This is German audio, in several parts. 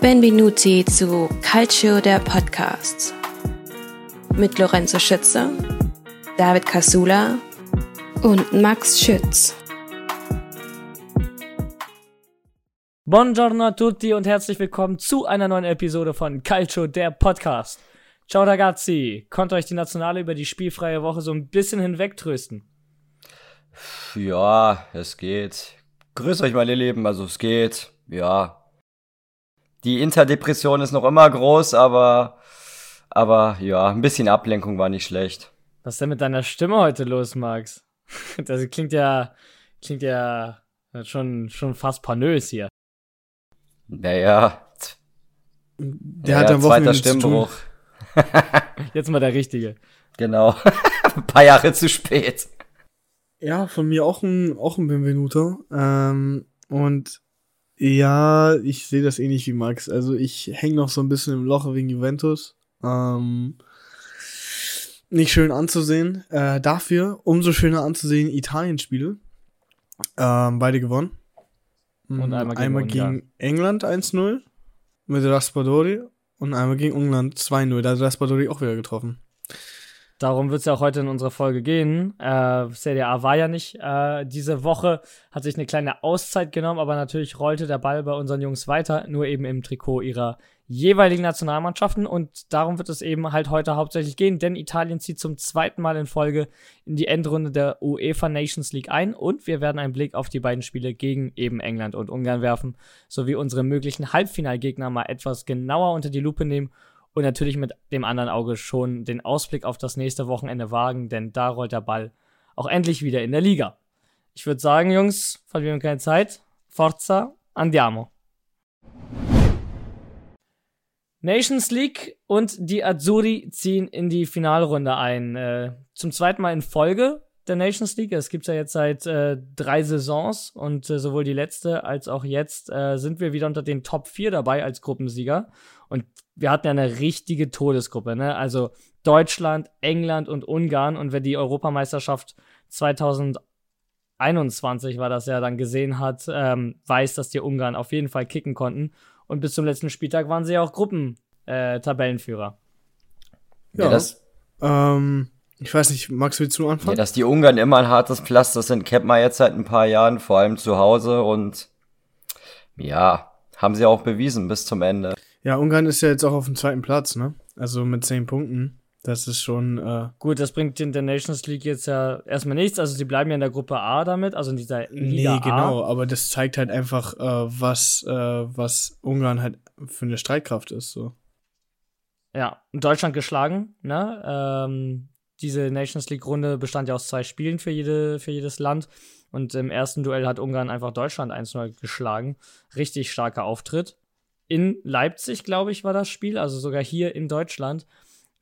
Benvenuti zu Calcio der Podcasts mit Lorenzo Schütze, David Casula und Max Schütz. Buongiorno a tutti und herzlich willkommen zu einer neuen Episode von Calcio der Podcast. Ciao ragazzi, konnte euch die Nationale über die spielfreie Woche so ein bisschen hinwegtrösten? Ja, es geht. Grüß euch meine Lieben, also es geht. Ja, die Interdepression ist noch immer groß, aber, aber ja, ein bisschen Ablenkung war nicht schlecht. Was ist denn mit deiner Stimme heute los, Max? Das klingt ja, klingt ja schon, schon fast panös hier. Naja. Der naja, hat am Wochenende zweiter Stimmbruch. Jetzt mal der richtige. Genau. ein paar Jahre zu spät. Ja, von mir auch ein, auch ein Benvenuto. Ähm, und ja, ich sehe das ähnlich wie Max. Also ich hänge noch so ein bisschen im Loch wegen Juventus. Ähm, nicht schön anzusehen. Äh, dafür umso schöner anzusehen Italien-Spiele. Ähm, beide gewonnen. Und einmal gegen, einmal gegen England 1-0 mit Raspadori und einmal gegen England 2-0. Da hat Raspadori auch wieder getroffen. Darum wird es ja auch heute in unserer Folge gehen. Äh, Serie A war ja nicht äh, diese Woche, hat sich eine kleine Auszeit genommen, aber natürlich rollte der Ball bei unseren Jungs weiter, nur eben im Trikot ihrer jeweiligen Nationalmannschaften. Und darum wird es eben halt heute hauptsächlich gehen, denn Italien zieht zum zweiten Mal in Folge in die Endrunde der UEFA Nations League ein und wir werden einen Blick auf die beiden Spiele gegen eben England und Ungarn werfen, sowie unsere möglichen Halbfinalgegner mal etwas genauer unter die Lupe nehmen und natürlich mit dem anderen Auge schon den Ausblick auf das nächste Wochenende wagen, denn da rollt der Ball auch endlich wieder in der Liga. Ich würde sagen, Jungs, verlieren keine Zeit. Forza, andiamo. Nations League und die Azzurri ziehen in die Finalrunde ein. Äh, zum zweiten Mal in Folge der Nations League. Es gibt ja jetzt seit äh, drei Saisons und äh, sowohl die letzte als auch jetzt äh, sind wir wieder unter den Top 4 dabei als Gruppensieger. Und wir hatten ja eine richtige Todesgruppe, ne? Also Deutschland, England und Ungarn. Und wer die Europameisterschaft 2021 war das ja dann gesehen hat, ähm, weiß, dass die Ungarn auf jeden Fall kicken konnten. Und bis zum letzten Spieltag waren sie ja auch Gruppentabellenführer. Äh, ja, ja, das. Ähm, ich weiß nicht, Max, willst du anfangen? Ja, dass die Ungarn immer ein hartes Pflaster sind, kennt man jetzt seit ein paar Jahren, vor allem zu Hause. Und ja, haben sie auch bewiesen bis zum Ende. Ja, Ungarn ist ja jetzt auch auf dem zweiten Platz, ne? Also mit zehn Punkten. Das ist schon. Äh Gut, das bringt in der Nations League jetzt ja erstmal nichts. Also sie bleiben ja in der Gruppe A damit, also in dieser Liga Nee, genau, A. aber das zeigt halt einfach, äh, was, äh, was Ungarn halt für eine Streitkraft ist. So. Ja, und Deutschland geschlagen, ne? Ähm, diese Nations League-Runde bestand ja aus zwei Spielen für, jede, für jedes Land. Und im ersten Duell hat Ungarn einfach Deutschland 1-0 geschlagen. Richtig starker Auftritt in Leipzig, glaube ich, war das Spiel, also sogar hier in Deutschland,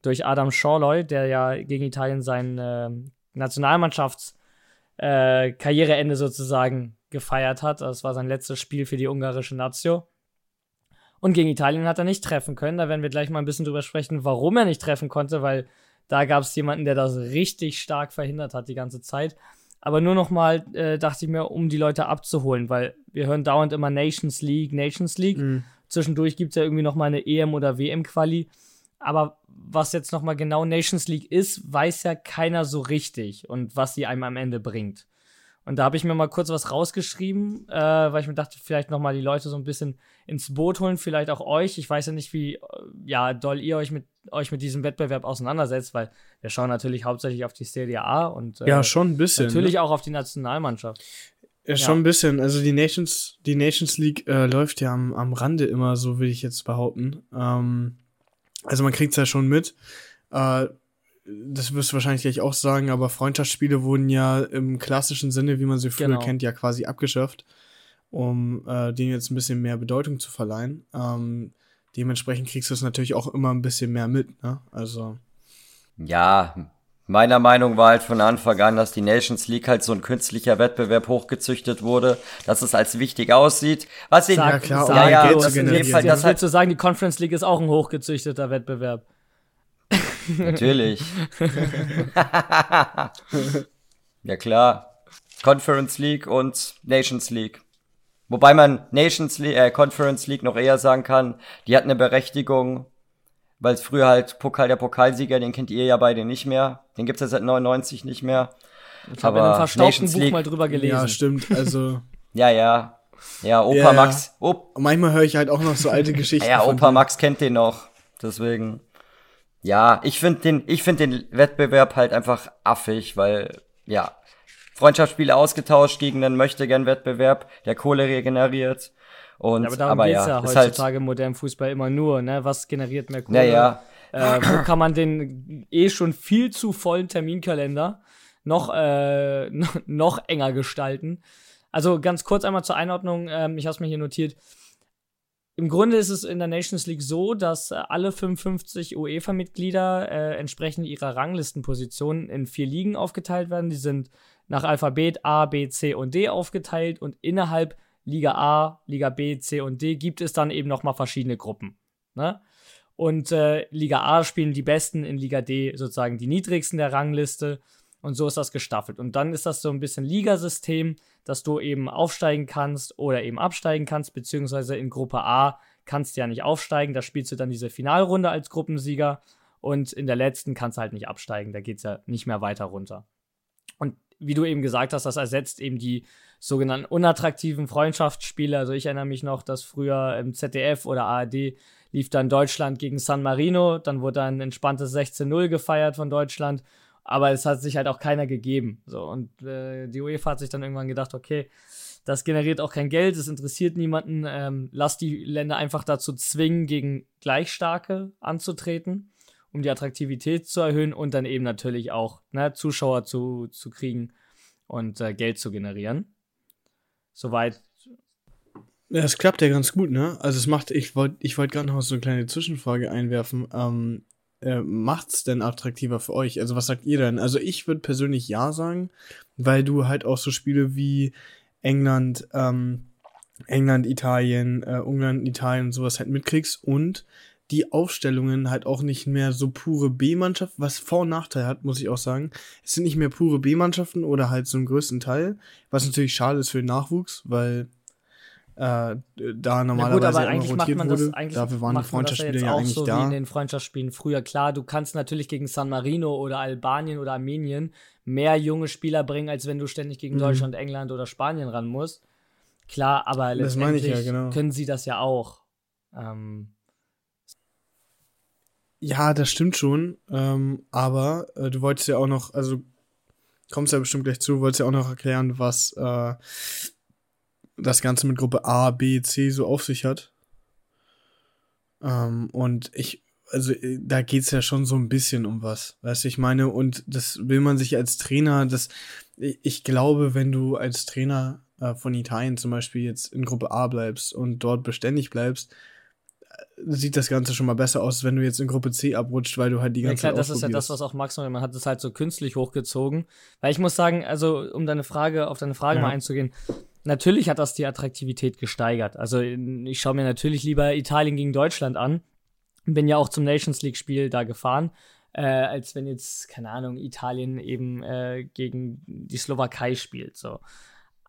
durch Adam Schorloy, der ja gegen Italien sein äh, Nationalmannschaftskarriereende äh, sozusagen gefeiert hat. Das war sein letztes Spiel für die ungarische Nazio. Und gegen Italien hat er nicht treffen können. Da werden wir gleich mal ein bisschen drüber sprechen, warum er nicht treffen konnte, weil da gab es jemanden, der das richtig stark verhindert hat die ganze Zeit. Aber nur noch mal äh, dachte ich mir, um die Leute abzuholen, weil wir hören dauernd immer Nations League, Nations League. Mhm. Zwischendurch gibt es ja irgendwie noch mal eine EM- oder WM-Quali. Aber was jetzt noch mal genau Nations League ist, weiß ja keiner so richtig und was sie einem am Ende bringt. Und da habe ich mir mal kurz was rausgeschrieben, äh, weil ich mir dachte, vielleicht noch mal die Leute so ein bisschen ins Boot holen, vielleicht auch euch. Ich weiß ja nicht, wie äh, ja doll ihr euch mit euch mit diesem Wettbewerb auseinandersetzt, weil wir schauen natürlich hauptsächlich auf die Serie A und äh, ja schon ein bisschen natürlich ne? auch auf die Nationalmannschaft. Ja, schon ja. ein bisschen. Also die Nations, die Nations League äh, läuft ja am, am Rande immer, so will ich jetzt behaupten. Ähm, also man kriegt es ja schon mit. Äh, das wirst du wahrscheinlich gleich auch sagen, aber Freundschaftsspiele wurden ja im klassischen Sinne, wie man sie früher genau. kennt, ja quasi abgeschafft, um äh, denen jetzt ein bisschen mehr Bedeutung zu verleihen. Ähm, dementsprechend kriegst du es natürlich auch immer ein bisschen mehr mit, ne? Also. Ja, Meiner Meinung war halt von Anfang an, dass die Nations League halt so ein künstlicher Wettbewerb hochgezüchtet wurde, dass es als wichtig aussieht. Was in, ja, klar, sag, ja, ja, das in dem Fall, das halt zu sagen, die Conference League ist auch ein hochgezüchteter Wettbewerb. Natürlich. ja klar. Conference League und Nations League. Wobei man Nations League, äh, Conference League noch eher sagen kann, die hat eine Berechtigung, weil es früher halt Pokal der Pokalsieger, den kennt ihr ja beide nicht mehr. Den gibt's ja seit 99 nicht mehr. Ich habe in einem verstaubten Buch mal drüber gelesen. Ja, stimmt. Also. ja, ja. Ja, Opa Ja, Max. Op manchmal höre ich halt auch noch so alte Geschichten. ja, Opa. Max kennt den noch. Deswegen. Ja, ich finde den, ich finde den Wettbewerb halt einfach affig, weil, ja, Freundschaftsspiele ausgetauscht gegen einen Möchtegern-Wettbewerb, der Kohle regeneriert. Und, Ja, aber darum aber geht's ja, ja halt, heutzutage im modernen Fußball immer nur, ne? Was generiert mehr Kohle? ja, ja, Äh, wo kann man den eh schon viel zu vollen Terminkalender noch, äh, noch, noch enger gestalten? Also ganz kurz einmal zur Einordnung, ähm, ich habe es mir hier notiert. Im Grunde ist es in der Nations League so, dass äh, alle 55 UEFA-Mitglieder äh, entsprechend ihrer Ranglistenpositionen in vier Ligen aufgeteilt werden. Die sind nach Alphabet A, B, C und D aufgeteilt und innerhalb Liga A, Liga B, C und D gibt es dann eben nochmal verschiedene Gruppen. Ne? Und äh, Liga A spielen die Besten, in Liga D sozusagen die niedrigsten der Rangliste. Und so ist das gestaffelt. Und dann ist das so ein bisschen Ligasystem, dass du eben aufsteigen kannst oder eben absteigen kannst, beziehungsweise in Gruppe A kannst du ja nicht aufsteigen. Da spielst du dann diese Finalrunde als Gruppensieger. Und in der letzten kannst du halt nicht absteigen. Da geht es ja nicht mehr weiter runter. Und wie du eben gesagt hast, das ersetzt eben die sogenannten unattraktiven Freundschaftsspiele. Also ich erinnere mich noch, dass früher im ZDF oder ARD lief dann Deutschland gegen San Marino, dann wurde ein entspanntes 16-0 gefeiert von Deutschland, aber es hat sich halt auch keiner gegeben. So, und äh, die UEFA hat sich dann irgendwann gedacht, okay, das generiert auch kein Geld, es interessiert niemanden, ähm, lass die Länder einfach dazu zwingen, gegen Gleichstarke anzutreten, um die Attraktivität zu erhöhen und dann eben natürlich auch ne, Zuschauer zu, zu kriegen und äh, Geld zu generieren. Soweit Ja, es klappt ja ganz gut, ne? Also es macht, ich wollte ich wollt gerade noch so eine kleine Zwischenfrage einwerfen. Ähm, äh, macht's denn attraktiver für euch? Also was sagt ihr denn? Also ich würde persönlich ja sagen, weil du halt auch so Spiele wie England, ähm, England, Italien, äh, Ungarn, Italien und sowas halt mitkriegst und die Aufstellungen halt auch nicht mehr so pure B-Mannschaft, was Vor- und Nachteil hat, muss ich auch sagen. Es sind nicht mehr pure B-Mannschaften oder halt so im größten Teil, was natürlich schade ist für den Nachwuchs, weil da normalerweise aber immer eigentlich macht man wurde. das eigentlich Dafür waren die ja Freundschaftsspiele ja auch eigentlich so da. wie in den Freundschaftsspielen früher. Klar, du kannst natürlich gegen San Marino oder Albanien oder Armenien mehr junge Spieler bringen, als wenn du ständig gegen Mhm. Deutschland, England oder Spanien ran musst. Klar, aber letztendlich ja, genau. können sie das ja auch. Ähm, Ja, das stimmt schon. Ähm, aber äh, du wolltest ja auch noch, also kommst ja bestimmt gleich zu, wolltest ja auch noch erklären, was äh, das Ganze mit Gruppe A, B, C so auf sich hat. Ähm, und ich, also äh, da geht's ja schon so ein bisschen um was, weißt du, ich meine, und das will man sich als Trainer, das, ich glaube, wenn du als Trainer äh, von Italien zum Beispiel jetzt in Gruppe A bleibst und dort beständig bleibst, sieht das Ganze schon mal besser aus, wenn du jetzt in Gruppe C abrutscht, weil du halt die Ja ganze klar, Zeit das ist ja das, was auch Max noch, man hat es halt so künstlich hochgezogen. Weil ich muss sagen, also um deine Frage, auf deine Frage Ja. mal einzugehen, natürlich hat das die Attraktivität gesteigert. Also ich schaue mir natürlich lieber Italien gegen Deutschland an. Bin ja auch zum Nations League-Spiel da gefahren, äh, als wenn jetzt, keine Ahnung, Italien eben äh, gegen die Slowakei spielt. So.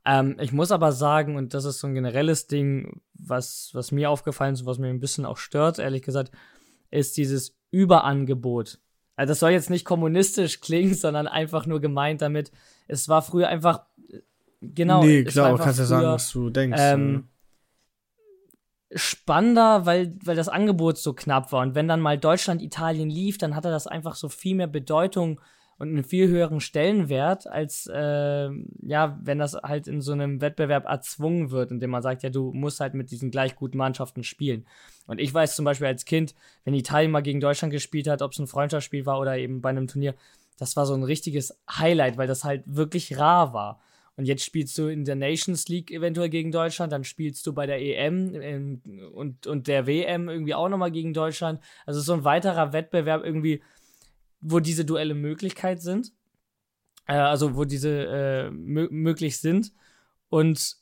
Ähm, ich muss aber sagen, und das ist so ein generelles Ding, was, was mir aufgefallen ist, was mir ein bisschen auch stört, ehrlich gesagt, ist dieses Überangebot. Also das soll jetzt nicht kommunistisch klingen, sondern einfach nur gemeint damit, es war früher einfach, genau. nee, klar, einfach kannst ja sagen, was du denkst. ähm, spannender, weil, weil das Angebot so knapp war. Und wenn dann mal Deutschland, Italien lief, dann hatte das einfach so viel mehr Bedeutung und einen viel höheren Stellenwert, als äh, ja, wenn das halt in so einem Wettbewerb erzwungen wird, indem man sagt, ja, du musst halt mit diesen gleich guten Mannschaften spielen. Und ich weiß zum Beispiel als Kind, wenn Italien mal gegen Deutschland gespielt hat, ob es ein Freundschaftsspiel war oder eben bei einem Turnier, das war so ein richtiges Highlight, weil das halt wirklich rar war. Und jetzt spielst du in der Nations League eventuell gegen Deutschland, dann spielst du bei der EM ähm, und, und der WM irgendwie auch nochmal gegen Deutschland. Also so ein weiterer Wettbewerb irgendwie, wo diese Duelle Möglichkeit sind. Äh, also wo diese äh, mö möglich sind. Und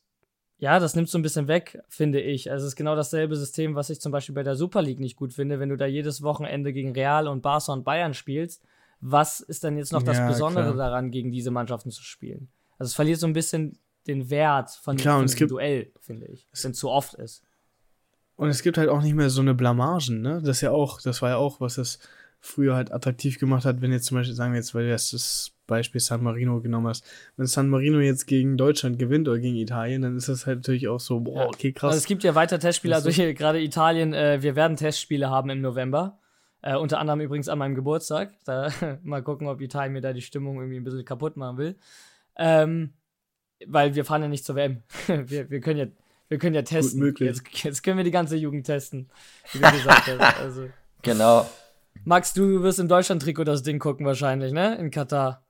ja, das nimmt so ein bisschen weg, finde ich. Also es ist genau dasselbe System, was ich zum Beispiel bei der Super League nicht gut finde, wenn du da jedes Wochenende gegen Real und Barca und Bayern spielst. Was ist dann jetzt noch das Ja, Besondere klar. daran, gegen diese Mannschaften zu spielen? Also es verliert so ein bisschen den Wert von, Klar, von dem Duell, finde ich. Wenn es zu oft ist. Und es gibt halt auch nicht mehr so eine Blamagen, ne? Das ist ja auch, das war ja auch, was das früher halt attraktiv gemacht hat, wenn jetzt zum Beispiel, sagen wir jetzt, weil du jetzt das Beispiel San Marino genommen hast, wenn San Marino jetzt gegen Deutschland gewinnt oder gegen Italien, dann ist das halt natürlich auch so, boah, okay, krass. Also es gibt ja weiter Testspiele, also hier gerade Italien, äh, wir werden Testspiele haben im November. Äh, unter anderem übrigens an meinem Geburtstag. Da mal gucken, ob Italien mir da die Stimmung irgendwie ein bisschen kaputt machen will. Ähm, weil wir fahren ja nicht zur WM. wir, wir können ja, wir können ja testen. möglich. Jetzt, jetzt können wir die ganze Jugend testen, wie du gesagt hast. Also. Genau. Max, du wirst im Deutschland-Trikot das Ding gucken wahrscheinlich, ne? In Katar.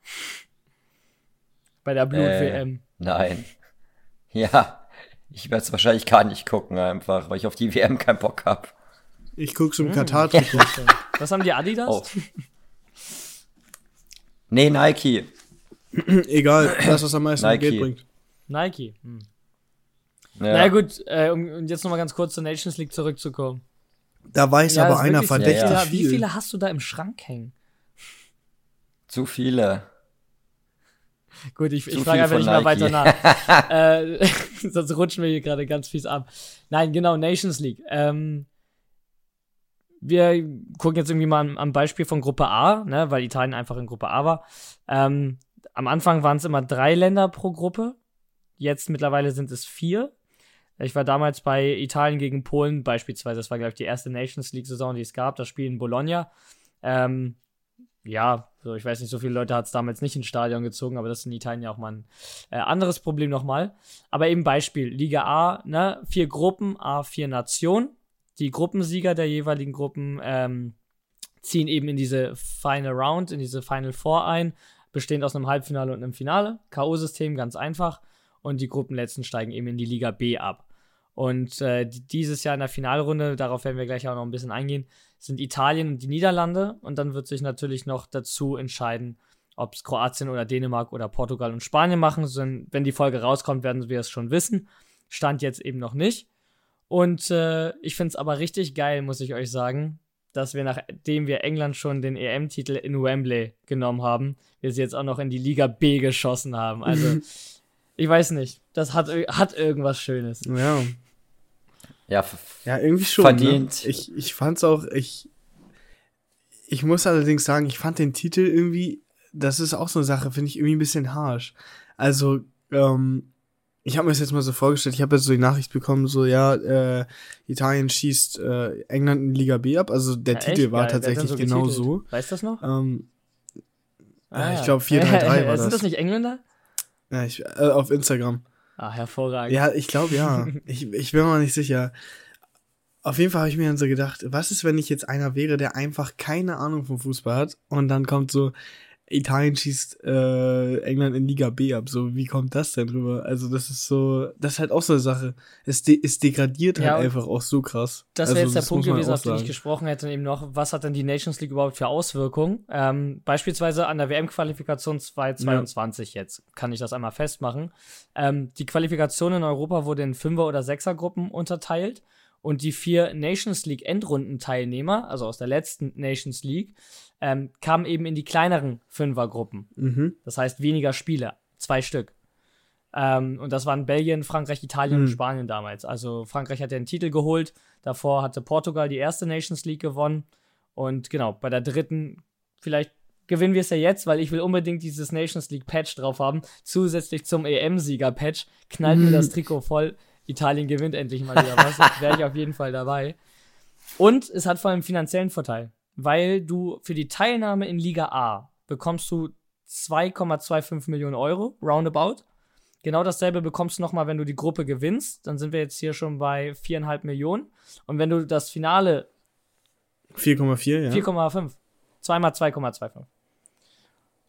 Bei der Blut-WM. Nein. Ja. Ich werde es wahrscheinlich gar nicht gucken, einfach, weil ich auf die WM keinen Bock hab. ich gucke Hm. zum Katar-Trikot. Was haben die Adidas? Oh. Nee, Nike. Egal, das, was am meisten Nike. Geld bringt. Nike. Hm. Ja. Na gut, äh, um, um jetzt nochmal ganz kurz zur Nations League zurückzukommen. Da weiß Ja, aber einer verdächtig Ja, ja. Wie viel. viele hast du da im Schrank hängen? Zu viele. Gut, ich, ich frage einfach nicht mehr Nike. weiter nach. äh, sonst rutschen wir hier gerade ganz fies ab. Nein, genau, Nations League. Ähm, wir gucken jetzt irgendwie mal am, am Beispiel von Gruppe A, ne, weil Italien einfach in Gruppe A war. Ähm, am Anfang waren es immer drei Länder pro Gruppe. Jetzt mittlerweile sind es vier. Ich war damals bei Italien gegen Polen beispielsweise. Das war, glaube ich, die erste Nations League-Saison, die es gab. Das Spiel in Bologna. Ähm, ja, so ich weiß nicht, so viele Leute hat es damals nicht ins Stadion gezogen, aber das ist in Italien ja auch mal ein äh, anderes Problem nochmal. Aber eben Beispiel, Liga A, ne, vier Gruppen, A, vier Nationen. Die Gruppensieger der jeweiligen Gruppen ähm, ziehen eben in diese Final Round, in diese Final Four ein, bestehend aus einem Halbfinale und einem Finale. K.O.-System, ganz einfach. Und die Gruppenletzten steigen eben in die Liga B ab. Und äh, die- dieses Jahr in der Finalrunde, darauf werden wir gleich auch noch ein bisschen eingehen, sind Italien und die Niederlande. Und dann wird sich natürlich noch dazu entscheiden, ob es Kroatien oder Dänemark oder Portugal und Spanien machen. Wenn die Folge rauskommt, werden wir es schon wissen. Stand jetzt eben noch nicht. Und äh, ich finde es aber richtig geil, muss ich euch sagen, dass wir, nachdem wir England schon den EM-Titel in Wembley genommen haben, wir sie jetzt auch noch in die Liga B geschossen haben. Also, ich weiß nicht. Das hat, hat irgendwas Schönes. Ja. Ja, Ja, irgendwie schon. Verdient. Ne? Ich, ich fand's auch, ich, ich muss allerdings sagen, ich fand den Titel irgendwie, das ist auch so eine Sache, finde ich irgendwie ein bisschen harsh. Also, ähm, ich habe mir das jetzt mal so vorgestellt, ich habe jetzt so die Nachricht bekommen, so, ja, äh, Italien schießt äh, England in Liga B ab, also der Ja, Titel echt war denn tatsächlich genau getitelt? so. Weißt du das noch? Ähm, Ah, ich glaube 4-3-3 war Sind das das. nicht Engländer? Ja, ich, äh, auf Instagram. Ah, hervorragend. Ja, ich glaube ja. ich, ich bin mir mal nicht sicher. Auf jeden Fall habe ich mir dann so gedacht, was ist, wenn ich jetzt einer wäre, der einfach keine Ahnung vom Fußball hat und dann kommt so, Italien schießt äh, England in Liga B ab. So, wie kommt das denn rüber? Also, das ist so, das ist halt auch so eine Sache. Es, de es degradiert halt Ja, und einfach auch so krass. Das wäre also, jetzt der Punkt gewesen, auf den ich gesprochen hätte, eben noch, was hat denn die Nations League überhaupt für Auswirkungen? Ähm, beispielsweise an der WM-Qualifikation 2022 jetzt, kann ich das einmal festmachen. Ähm, die Qualifikation in Europa wurde in Fünfer- oder Sechsergruppen unterteilt und die vier Nations League Endrundenteilnehmer, also aus der letzten Nations League, ähm, kamen eben in die kleineren Fünfergruppen. Mhm. Das heißt weniger Spiele, zwei Stück. Ähm, und das waren Belgien, Frankreich, Italien und Hm. Spanien damals. Also Frankreich hat ja den Titel geholt. Davor hatte Portugal die erste Nations League gewonnen. Und genau, bei der dritten, vielleicht gewinnen wir es ja jetzt, weil ich will unbedingt dieses Nations League Patch drauf haben. Zusätzlich zum EM-Sieger-Patch knallt mir das Trikot voll. Italien gewinnt endlich mal wieder was. Wäre ich auf jeden Fall dabei. Und es hat vor allem finanziellen Vorteil, weil du für die Teilnahme in Liga A bekommst du 2,25 Millionen Euro, roundabout. Genau dasselbe bekommst du nochmal, wenn du die Gruppe gewinnst. Dann sind wir jetzt hier schon bei 4,5 Millionen. Und wenn du das Finale 4,4, ja. 4,5, zweimal 2,25.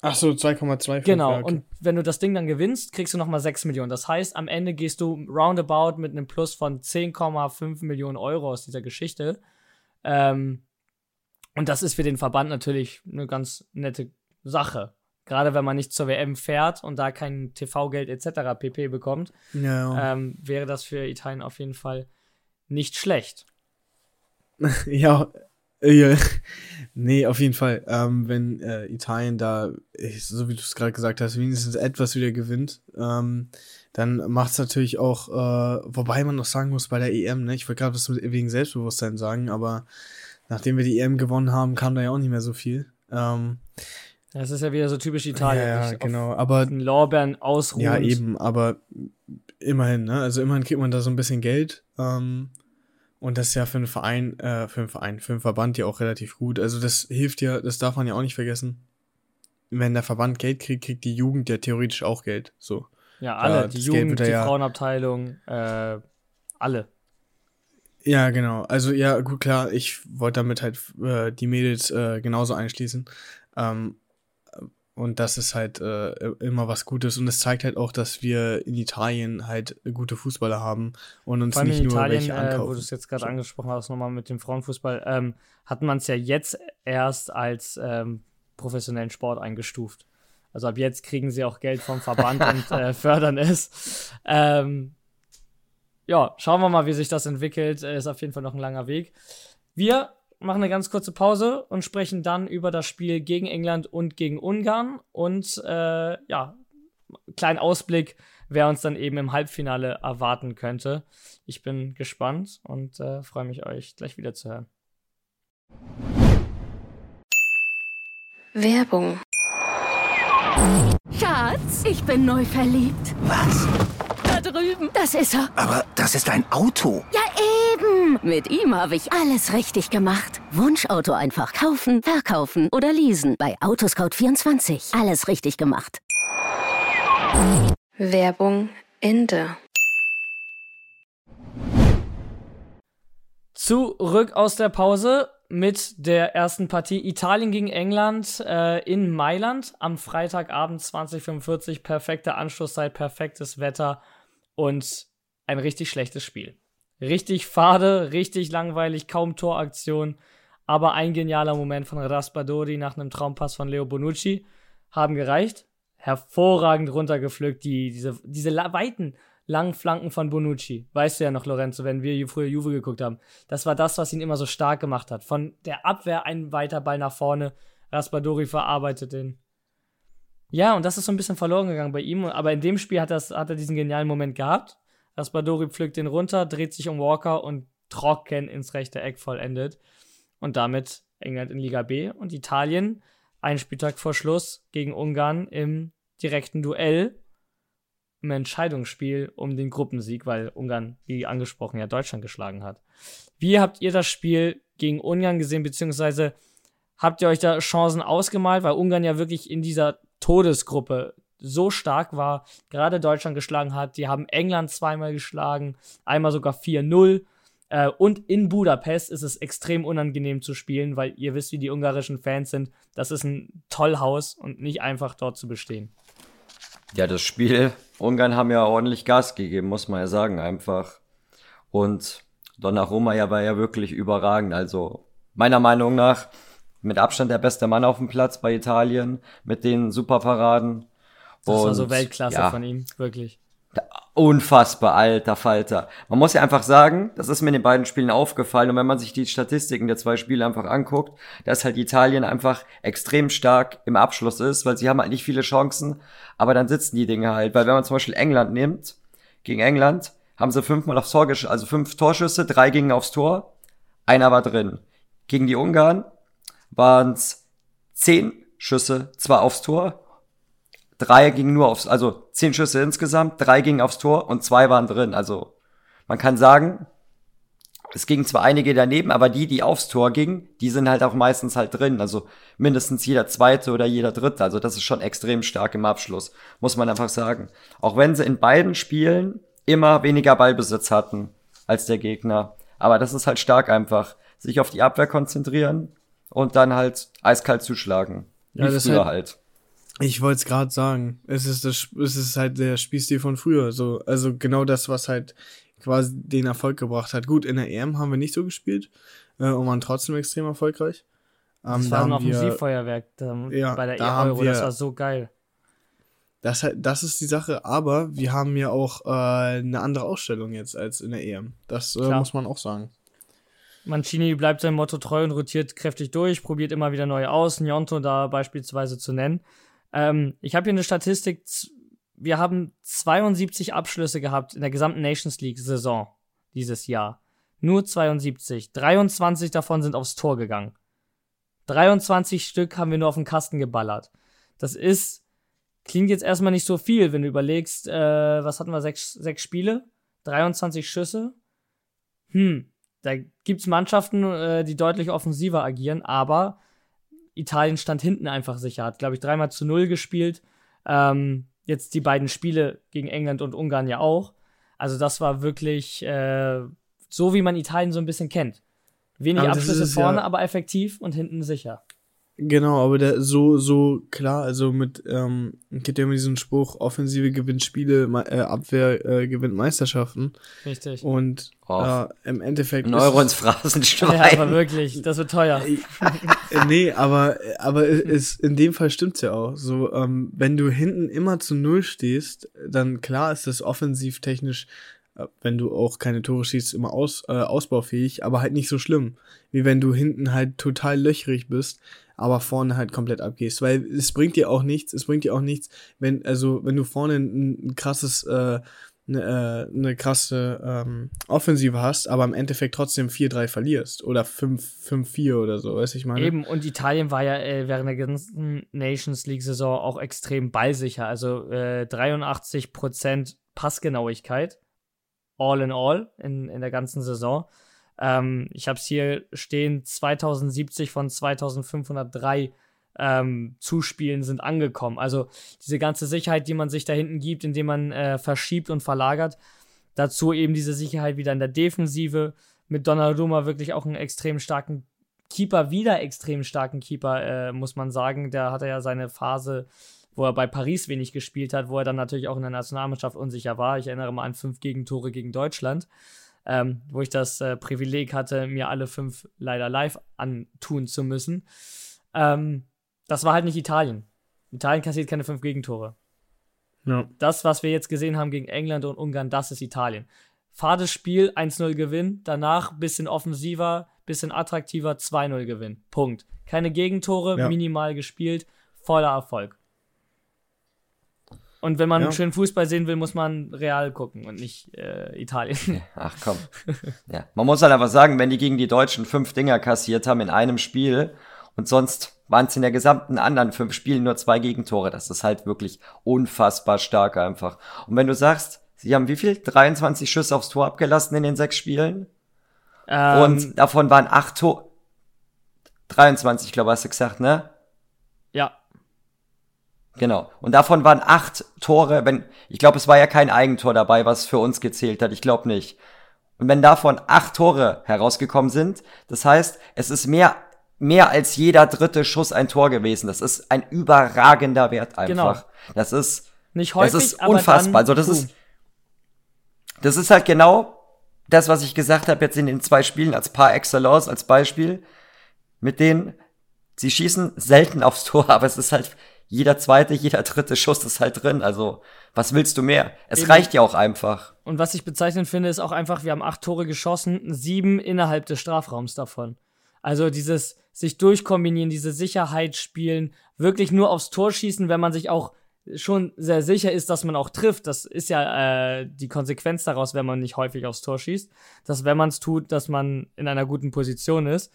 Ach so, 2,2. Genau, ja, okay. und wenn du das Ding dann gewinnst, kriegst du nochmal 6 Millionen. Das heißt, am Ende gehst du roundabout mit einem Plus von 10,5 Millionen Euro aus dieser Geschichte. Ähm, und das ist für den Verband natürlich eine ganz nette Sache. Gerade wenn man nicht zur WM fährt und da kein TV-Geld etc. pp. bekommt, ja, ja. ähm, wäre das für Italien auf jeden Fall nicht schlecht. Ja, ja. nee, auf jeden Fall. Ähm, wenn äh, Italien da, ich, so wie du es gerade gesagt hast, wenigstens etwas wieder gewinnt, ähm, dann macht es natürlich auch, äh, wobei man noch sagen muss, bei der EM, ne, ich wollte gerade was wegen Selbstbewusstsein sagen, aber nachdem wir die EM gewonnen haben, kam da ja auch nicht mehr so viel. Ähm, das ist ja wieder so typisch Italien. Ja, ja genau. Aber den Lorbeeren ausruhen. Ja, eben. Aber immerhin, ne? Also immerhin kriegt man da so ein bisschen Geld. Ähm, und das ist ja für einen Verein, äh, für einen Verein, für einen Verband ja auch relativ gut. Also das hilft ja, das darf man ja auch nicht vergessen. Wenn der Verband Geld kriegt, kriegt die Jugend ja theoretisch auch Geld. So. Ja, alle. Da, die Jugend, die ja Frauenabteilung, äh, alle. Ja, genau. Also ja, gut, klar, ich wollte damit halt äh, die Mädels äh, genauso einschließen. Ähm, und das ist halt äh, immer was Gutes. Und es zeigt halt auch, dass wir in Italien halt gute Fußballer haben und uns nicht nur Italien, welche ankaufen. Äh, wo du es jetzt gerade so. angesprochen hast, nochmal mit dem Frauenfußball, ähm, hat man es ja jetzt erst als ähm, professionellen Sport eingestuft. Also ab jetzt kriegen sie auch Geld vom Verband und äh, fördern es. Ähm, ja, schauen wir mal, wie sich das entwickelt. Äh, ist auf jeden Fall noch ein langer Weg. Wir machen eine ganz kurze Pause und sprechen dann über das Spiel gegen England und gegen Ungarn und äh, ja, kleinen Ausblick, wer uns dann eben im Halbfinale erwarten könnte. Ich bin gespannt und äh, freue mich, euch gleich wieder zu hören. Werbung. Schatz, ich bin neu verliebt. Was? Da drüben. Das ist er. Aber das ist ein Auto. Ja, eben. Mit ihm habe ich alles richtig gemacht. Wunschauto einfach kaufen, verkaufen oder leasen. Bei Autoscout24. Alles richtig gemacht. Werbung Ende. Zurück aus der Pause mit der ersten Partie Italien gegen England äh, in Mailand am Freitagabend 2045. Perfekte Anschlusszeit, perfektes Wetter und ein richtig schlechtes Spiel. Richtig fade, richtig langweilig, kaum Toraktion, aber ein genialer Moment von Raspadori nach einem Traumpass von Leo Bonucci haben gereicht. Hervorragend runtergepflückt, die, diese, diese weiten, langen Flanken von Bonucci. Weißt du ja noch, Lorenzo, wenn wir früher Juve geguckt haben. Das war das, was ihn immer so stark gemacht hat. Von der Abwehr ein weiter Ball nach vorne. Raspadori verarbeitet den. Ja, und das ist so ein bisschen verloren gegangen bei ihm. Aber in dem Spiel hat, das, hat er diesen genialen Moment gehabt. Raspadori pflückt den runter, dreht sich um Walker und trocken ins rechte Eck vollendet. Und damit England in Liga B und Italien einen Spieltag vor Schluss gegen Ungarn im direkten Duell im Entscheidungsspiel um den Gruppensieg, weil Ungarn, wie angesprochen, ja Deutschland geschlagen hat. Wie habt ihr das Spiel gegen Ungarn gesehen, beziehungsweise habt ihr euch da Chancen ausgemalt, weil Ungarn ja wirklich in dieser Todesgruppe so stark war, gerade Deutschland geschlagen hat. Die haben England zweimal geschlagen, einmal sogar 4-0. Äh, und in Budapest ist es extrem unangenehm zu spielen, weil ihr wisst, wie die ungarischen Fans sind. Das ist ein Tollhaus und nicht einfach dort zu bestehen. Ja, das Spiel, Ungarn haben ja ordentlich Gas gegeben, muss man ja sagen, einfach. Und Donnarumma ja war ja wirklich überragend. Also meiner Meinung nach mit Abstand der beste Mann auf dem Platz bei Italien, mit den Superparaden. Das und, war so Weltklasse ja, von ihm, wirklich. Unfassbar, alter Falter. Man muss ja einfach sagen, das ist mir in den beiden Spielen aufgefallen und wenn man sich die Statistiken der zwei Spiele einfach anguckt, dass halt Italien einfach extrem stark im Abschluss ist, weil sie haben halt nicht viele Chancen, aber dann sitzen die Dinge halt, weil wenn man zum Beispiel England nimmt, gegen England, haben sie fünfmal aufs Tor geschossen, also fünf Torschüsse, drei gingen aufs Tor, einer war drin. Gegen die Ungarn waren es zehn Schüsse, zwar aufs Tor, drei gingen nur aufs, also zehn Schüsse insgesamt, drei gingen aufs Tor und zwei waren drin. Also man kann sagen, es gingen zwar einige daneben, aber die, die aufs Tor gingen, die sind halt auch meistens halt drin. Also mindestens jeder zweite oder jeder dritte. Also das ist schon extrem stark im Abschluss, muss man einfach sagen. Auch wenn sie in beiden Spielen immer weniger Ballbesitz hatten als der Gegner. Aber das ist halt stark einfach. Sich auf die Abwehr konzentrieren und dann halt eiskalt zuschlagen. Wie ja, früher halt, halt. Ich wollte es gerade sagen. Es ist das, es ist halt der Spielstil von früher. So, also genau das, was halt quasi den Erfolg gebracht hat. Gut, in der EM haben wir nicht so gespielt äh, und waren trotzdem extrem erfolgreich. Ähm, das war da ein Offensivfeuerwerk ja, bei der da Euro. Wir, das war so geil. Das, das ist die Sache, aber wir haben ja auch äh, eine andere Ausstellung jetzt als in der EM. Das äh, muss man auch sagen. Mancini bleibt seinem Motto treu und rotiert kräftig durch, probiert immer wieder neu aus, Njonto da beispielsweise zu nennen. Ähm, ich habe hier eine Statistik wir haben 72 Abschlüsse gehabt in der gesamten Nations League-Saison dieses Jahr. Nur 72. 23 davon sind aufs Tor gegangen. 23 Stück haben wir nur auf den Kasten geballert. Das ist, klingt jetzt erstmal nicht so viel, wenn du überlegst, äh, was hatten wir, sechs, sechs Spiele, 23 Schüsse. Hm, da gibt's Mannschaften, äh, die deutlich offensiver agieren, aber Italien stand hinten einfach sicher, hat, glaube ich, dreimal zu null gespielt. Ähm, jetzt die beiden Spiele gegen England und Ungarn ja auch. Also das war wirklich äh, so, wie man Italien so ein bisschen kennt. Wenig Abschlüsse vorne, ja- aber effektiv und hinten sicher. Genau, aber der, so, so klar, also mit, ähm, gibt ja immer diesen Spruch, Offensive gewinnt Spiele, äh, Abwehr äh, gewinnt Meisterschaften. Richtig. Und Oh. äh, im Endeffekt. Ein ist Euro es- ins Phrasenschwein. Ja, aber wirklich, das wird teuer. Äh, nee, aber, aber es, es- in dem Fall stimmt's ja auch. So, ähm, wenn du hinten immer zu Null stehst, dann klar ist das offensivtechnisch, äh, wenn du auch keine Tore schießt, immer aus, äh, ausbaufähig, aber halt nicht so schlimm. Wie wenn du hinten halt total löchrig bist, aber vorne halt komplett abgehst. Weil es bringt dir auch nichts, es bringt dir auch nichts, wenn, also, wenn du vorne ein, ein krasses, äh, eine, äh, eine krasse ähm, Offensive hast, aber im Endeffekt trotzdem 4-3 verlierst oder 5-4 oder so, weißt du, ich meine? Eben, und Italien war ja äh, während der ganzen Nations League-Saison auch extrem ballsicher. Also äh, 83% Passgenauigkeit, all in all, in, in der ganzen Saison. Ähm, ich habe es hier stehen, 2070 von 2503 ähm, Zuspielen sind angekommen. Also diese ganze Sicherheit, die man sich da hinten gibt, indem man äh, verschiebt und verlagert. Dazu eben diese Sicherheit wieder in der Defensive. Mit Donnarumma wirklich auch einen extrem starken Keeper, wieder extrem starken Keeper, äh, muss man sagen. Der hatte ja seine Phase, wo er bei Paris wenig gespielt hat, wo er dann natürlich auch in der Nationalmannschaft unsicher war. Ich erinnere mal an fünf Gegentore gegen Deutschland, ähm, wo ich das äh, Privileg hatte, mir alle fünf leider live antun zu müssen. Ähm, das war halt nicht Italien. Italien kassiert keine fünf Gegentore. Ja. Das, was wir jetzt gesehen haben gegen England und Ungarn, das ist Italien. Fades Spiel, 1-0 Gewinn, danach bisschen offensiver, bisschen attraktiver, 2-0 Gewinn. Punkt. Keine Gegentore, Ja. minimal gespielt, voller Erfolg. Und wenn man Ja. schön Fußball sehen will, muss man real gucken und nicht äh, Italien. Ach komm. Ja. Man muss halt einfach sagen, wenn die gegen die Deutschen fünf Dinger kassiert haben in einem Spiel und sonst waren es in der gesamten anderen fünf Spielen nur zwei Gegentore, das ist halt wirklich unfassbar stark einfach. Und wenn du sagst, sie haben wie viel? 23 Schüsse aufs Tor abgelassen in den sechs Spielen? Ähm, und davon waren acht Tore. 23, glaube ich, hast du gesagt, ne? ja, Genau. Und davon waren acht Tore, wenn, ich glaube, es war ja kein Eigentor dabei, was für uns gezählt hat. Ich glaube nicht. Und wenn davon acht Tore herausgekommen sind, das heißt, es ist mehr, mehr als jeder dritte Schuss ein Tor gewesen. Das ist ein überragender Wert einfach. Das ist, nicht häufig, das ist unfassbar. Also das boom. ist, das ist halt genau das, was ich gesagt habe jetzt in den zwei Spielen als par excellence, als Beispiel. Mit denen, sie schießen selten aufs Tor, aber es ist halt jeder zweite, jeder dritte Schuss ist halt drin. Also, was willst du mehr? Es Eben. reicht ja auch einfach. Und was ich bezeichnend finde, ist auch einfach, wir haben acht Tore geschossen, sieben innerhalb des Strafraums davon. Also dieses sich durchkombinieren, diese Sicherheit spielen, wirklich nur aufs Tor schießen, wenn man sich auch schon sehr sicher ist, dass man auch trifft. Das ist ja äh, die Konsequenz daraus, wenn man nicht häufig aufs Tor schießt. Dass wenn man es tut, dass man in einer guten Position ist.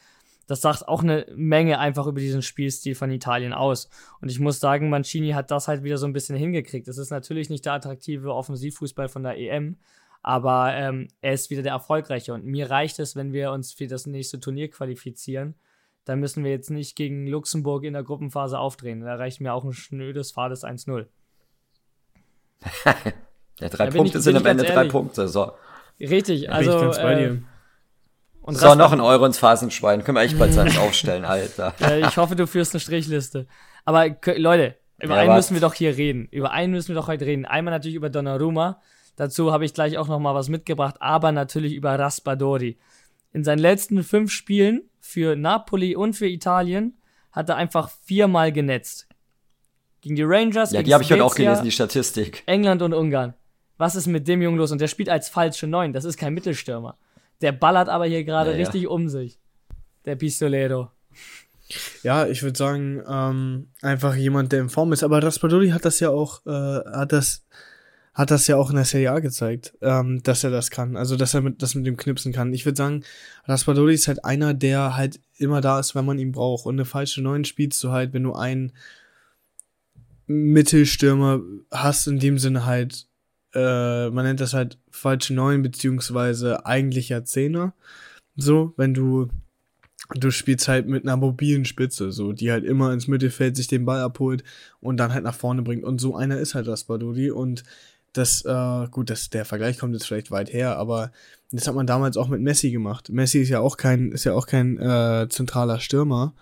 Das sagt auch eine Menge einfach über diesen Spielstil von Italien aus. Und ich muss sagen, Mancini hat das halt wieder so ein bisschen hingekriegt. Es ist natürlich nicht der attraktive Offensivfußball von der EM, aber ähm, er ist wieder der erfolgreiche. Und mir reicht es, wenn wir uns für das nächste Turnier qualifizieren. Dann müssen wir jetzt nicht gegen Luxemburg in der Gruppenphase aufdrehen. Da reicht mir auch ein schnödes, fades 1-0. Ja, drei Da bin Punkte ich- sind bin am Ende drei. Punkte. So, Richtig, Bin also. ich ganz bei äh, dir. Und so noch ein Euro ins Phasenschwein. Können wir echt bald sein aufstellen, Alter. Äh, ich hoffe, du führst eine Strichliste. Aber Leute, über Ja, einen müssen wir doch hier reden. Über einen müssen wir doch heute reden. Einmal natürlich über Donnarumma. Dazu habe ich gleich auch noch mal was mitgebracht, aber natürlich über Raspadori. In seinen letzten fünf Spielen für Napoli und für Italien hat er einfach viermal genetzt. Gegen die Rangers, Ja, gegen die habe ich heute auch gelesen, die Statistik. England und Ungarn. Was ist mit dem Jungen los? Und der spielt als falsche Neun. Das ist kein Mittelstürmer. Der ballert aber hier gerade Ja, ja. richtig um sich. Der Pistolero. Ja, ich würde sagen, ähm, einfach jemand, der in Form ist. Aber Raspadori hat das ja auch, äh, hat das, hat das ja auch in der Serie A gezeigt, ähm, dass er das kann. Also, dass er mit, das mit dem Knipsen kann. Ich würde sagen, Raspadori ist halt einer, der halt immer da ist, wenn man ihn braucht. Und eine falsche Neun spielst du halt, wenn du einen Mittelstürmer hast, in dem Sinne halt, äh, man nennt das halt falsche Neun, beziehungsweise eigentlicher Zehner. So, wenn du du spielst halt mit einer mobilen Spitze, so, die halt immer ins Mittelfeld sich den Ball abholt und dann halt nach vorne bringt. Und so einer ist halt Raspadori. Und das, äh, gut, das, der Vergleich kommt jetzt vielleicht weit her, aber das hat man damals auch mit Messi gemacht. Messi ist ja auch kein, ist ja auch kein äh, zentraler Stürmer,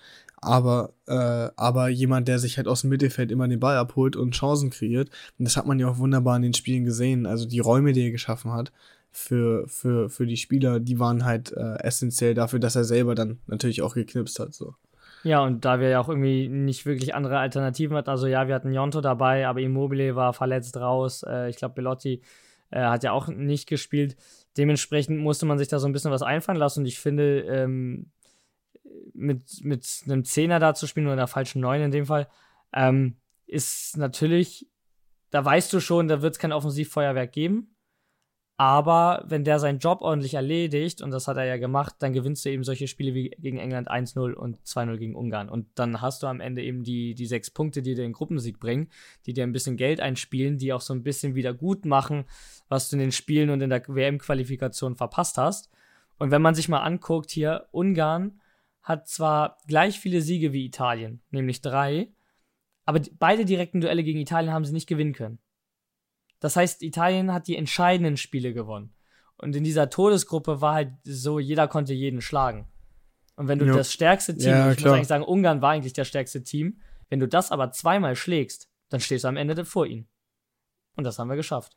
aber, äh, aber jemand, der sich halt aus dem Mittelfeld immer den Ball abholt und Chancen kreiert. Und das hat man ja auch wunderbar in den Spielen gesehen. Also die Räume, die er geschaffen hat, für, für, für die Spieler, die waren halt äh, essentiell dafür, dass er selber dann natürlich auch geknipst hat. So. Ja, und da wir ja auch irgendwie nicht wirklich andere Alternativen hatten, also ja, wir hatten Jonto dabei, aber Immobile war verletzt raus. Äh, ich glaube, Belotti äh, hat ja auch nicht gespielt. Dementsprechend musste man sich da so ein bisschen was einfallen lassen und ich finde, ähm, mit, mit einem Zehner da zu spielen oder einer falschen Neun in dem Fall, ähm, ist natürlich, da weißt du schon, da wird es kein Offensivfeuerwerk geben. Aber wenn der seinen Job ordentlich erledigt, und das hat er ja gemacht, dann gewinnst du eben solche Spiele wie gegen England 1-0 und 2-0 gegen Ungarn. Und dann hast du am Ende eben die, die sechs Punkte, die dir den Gruppensieg bringen, die dir ein bisschen Geld einspielen, die auch so ein bisschen wieder gut machen, was du in den Spielen und in der WM-Qualifikation verpasst hast. Und wenn man sich mal anguckt, hier, Ungarn hat zwar gleich viele Siege wie Italien, nämlich drei, aber beide direkten Duelle gegen Italien haben sie nicht gewinnen können. Das heißt, Italien hat die entscheidenden Spiele gewonnen. Und in dieser Todesgruppe war halt so, jeder konnte jeden schlagen. Und wenn du jo. das stärkste Team, ja, ich klar. muss eigentlich sagen, Ungarn war eigentlich das stärkste Team, wenn du das aber zweimal schlägst, dann stehst du am Ende vor ihnen. Und das haben wir geschafft.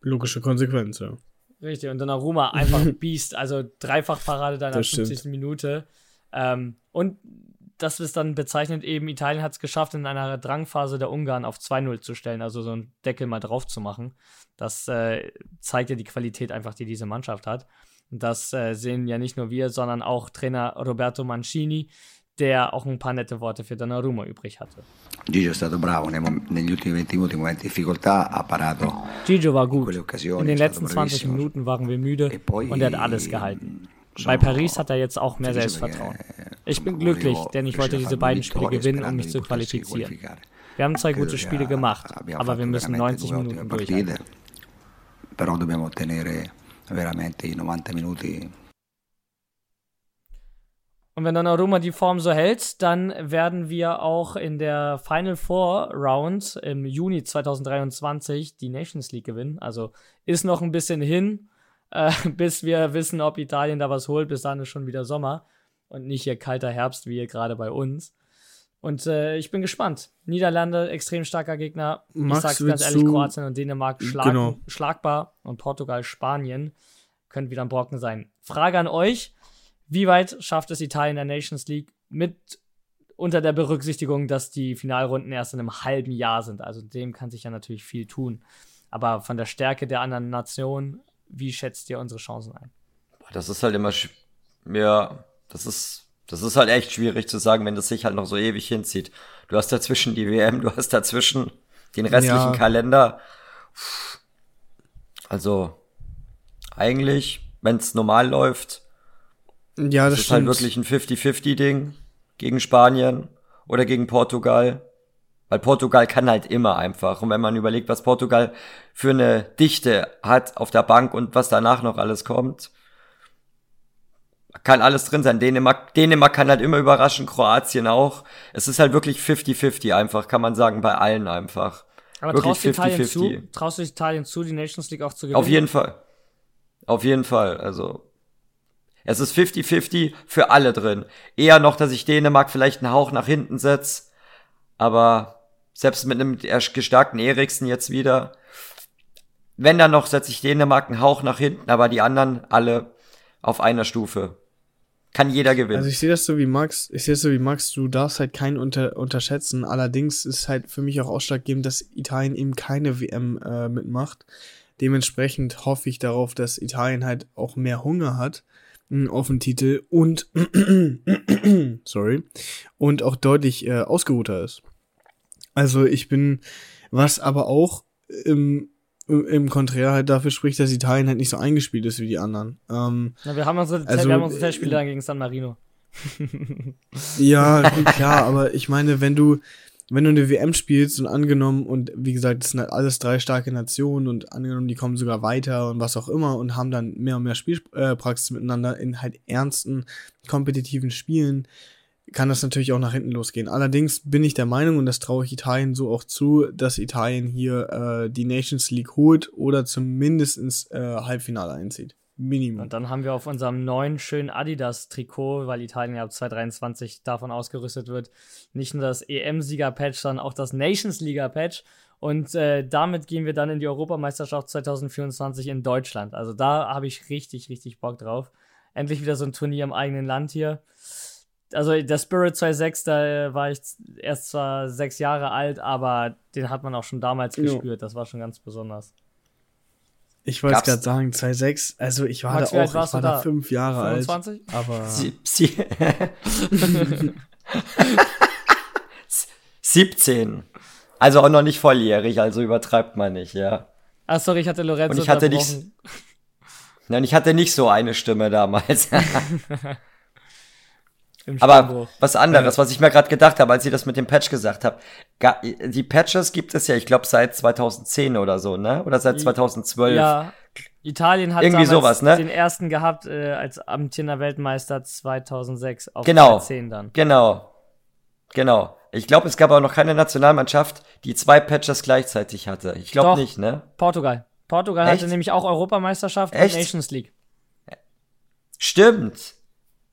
Logische Konsequenz, ja. Richtig, und dann Aruma einfach Biest, also dreifach Parade deiner 50. Minute. Ähm, und das ist dann bezeichnet eben, Italien hat es geschafft, in einer Drangphase der Ungarn auf 2-0 zu stellen, also so einen Deckel mal drauf zu machen. Das äh, zeigt ja die Qualität einfach, die diese Mannschaft hat. Und das äh, sehen ja nicht nur wir, sondern auch Trainer Roberto Mancini, der auch ein paar nette Worte für Donnarumma übrig hatte. Gigio è stato bravo negli ultimi 20 minuti, Momenti di difficoltà, ha parato. Gigio war gut. In den letzten 20 Minuten waren wir müde e und er hat alles gehalten. Bei Paris hat er jetzt auch mehr Selbstvertrauen. Ich bin glücklich, denn ich wollte diese beiden Spiele gewinnen, um mich zu qualifizieren. Wir haben zwei gute Spiele gemacht, aber wir müssen 90 Minuten durchhalten. Però dobbiamo ottenere veramente i 90 minuti und wenn dann Aroma die Form so hält, dann werden wir auch in der Final Four Round im Juni 2023 die Nations League gewinnen. Also ist noch ein bisschen hin, äh, bis wir wissen, ob Italien da was holt. Bis dann ist schon wieder Sommer und nicht hier kalter Herbst wie hier gerade bei uns. Und äh, ich bin gespannt. Niederlande, extrem starker Gegner. Max, ich sag's ganz ehrlich, Kroatien und Dänemark schlag, genau. schlagbar und Portugal, Spanien können wieder ein Brocken sein. Frage an euch: Wie weit schafft es Italien in der Nations League mit unter der Berücksichtigung, dass die Finalrunden erst in einem halben Jahr sind? Also dem kann sich ja natürlich viel tun. Aber von der Stärke der anderen Nationen wie schätzt ihr unsere Chancen ein? Das ist halt immer, ja, das ist, das ist halt echt schwierig zu sagen, wenn das sich halt noch so ewig hinzieht. Du hast dazwischen die WM, du hast dazwischen den restlichen ja. Kalender. Also, eigentlich, wenn es normal läuft, ja, das ist halt wirklich ein 50-50-Ding gegen Spanien oder gegen Portugal. Weil Portugal kann halt immer einfach. Und wenn man überlegt, was Portugal für eine Dichte hat auf der Bank und was danach noch alles kommt, kann alles drin sein. Dänemark, Dänemark kann halt immer überraschen, Kroatien auch. Es ist halt wirklich 50-50 einfach, kann man sagen, bei allen einfach. Aber wirklich traust, 50 -50. Italien zu, traust du Italien zu, die Nations League auch zu gewinnen? Auf jeden Fall. Auf jeden Fall. Also, es ist 50-50 für alle drin. Eher noch, dass ich Dänemark vielleicht einen Hauch nach hinten setze. Aber selbst mit einem gestärkten Eriksen jetzt wieder. Wenn dann noch, setze ich Dänemark einen Hauch nach hinten, aber die anderen alle auf einer Stufe. Kann jeder gewinnen. Also ich sehe das so wie Max, ich sehe das so wie Max, du darfst halt keinen unter, unterschätzen. Allerdings ist halt für mich auch ausschlaggebend, dass Italien eben keine WM äh, mitmacht. Dementsprechend hoffe ich darauf, dass Italien halt auch mehr Hunger hat, auf den Titel und sorry und auch deutlich äh, ausgeruhter ist. Also ich bin, was aber auch im, im Konträr halt dafür spricht, dass Italien halt nicht so eingespielt ist wie die anderen. Ähm, Na, wir haben unsere, Also, wir haben unsere äh, Testspiele dann gegen San Marino. Ja, klar, aber ich meine, wenn du, wenn du eine WM spielst und angenommen, und wie gesagt, das sind halt alles drei starke Nationen und angenommen, die kommen sogar weiter und was auch immer und haben dann mehr und mehr Spielpraxis miteinander in halt ernsten, kompetitiven Spielen, kann das natürlich auch nach hinten losgehen. Allerdings bin ich der Meinung, und das traue ich Italien so auch zu, dass Italien hier äh, die Nations League holt oder zumindest ins äh, Halbfinale einzieht. Minimum. Und dann haben wir auf unserem neuen schönen Adidas-Trikot, weil Italien ja ab 2023 davon ausgerüstet wird, nicht nur das EM-Sieger-Patch, sondern auch das Nations-Liga-Patch. Und äh, damit gehen wir dann in die Europameisterschaft 2024 in Deutschland. Also da habe ich richtig, richtig Bock drauf. Endlich wieder so ein Turnier im eigenen Land hier. Also der Spirit 2.6, da war ich erst zwar sechs Jahre alt, aber den hat man auch schon damals Jo. gespürt. Das war schon ganz besonders. Ich wollte Gab's- gerade sagen, 2,6. Also ich war Max, da alt auch, ich war da fünf Jahre alt. 25? Aber Sie, sie 17. Also auch noch nicht volljährig, also übertreibt man nicht, ja. Ah, sorry, ich hatte Lorenzo Und ich hatte nicht-. Nein, ich hatte nicht so eine Stimme damals. Aber was anderes, was ich mir gerade gedacht habe, als ihr das mit dem Patch gesagt habt. Die Patches gibt es ja, ich glaube, seit 2010 oder so, ne? Oder seit 2012. Ja, Italien hat Irgendwie sowas, ne? den ersten gehabt äh, als amtierender Weltmeister 2006 auf Genau. 10 dann. Genau. Genau. Ich glaube, es gab auch noch keine Nationalmannschaft, die zwei Patches gleichzeitig hatte. Ich glaube nicht, ne? Portugal. Portugal Echt? hatte nämlich auch Europameisterschaft Echt? und Nations League. Stimmt.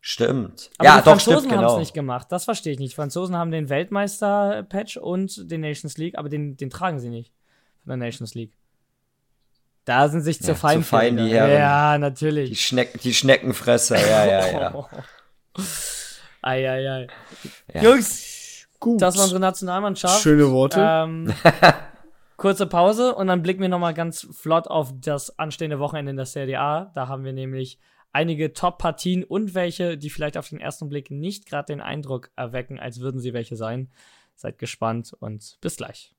Stimmt. Aber ja, die doch, Franzosen haben es genau. nicht gemacht. Das verstehe ich nicht. Die Franzosen haben den Weltmeister-Patch und den Nations League, aber den, den tragen sie nicht von der Nations League. Da sind sich zu Ja, fein zu fein, die? Herren. Ja, Die, natürlich. Schneck, die Schneckenfresser, ja, ja, ja. ei, ei, ei. Ja. Jungs, gut. das war unsere Nationalmannschaft. Schöne Worte. Ähm, kurze Pause und dann blicken wir nochmal ganz flott auf das anstehende Wochenende in der Serie A. Da haben wir nämlich einige Top-Partien und welche, die vielleicht auf den ersten Blick nicht gerade den Eindruck erwecken, als würden sie welche sein. Seid gespannt und bis gleich.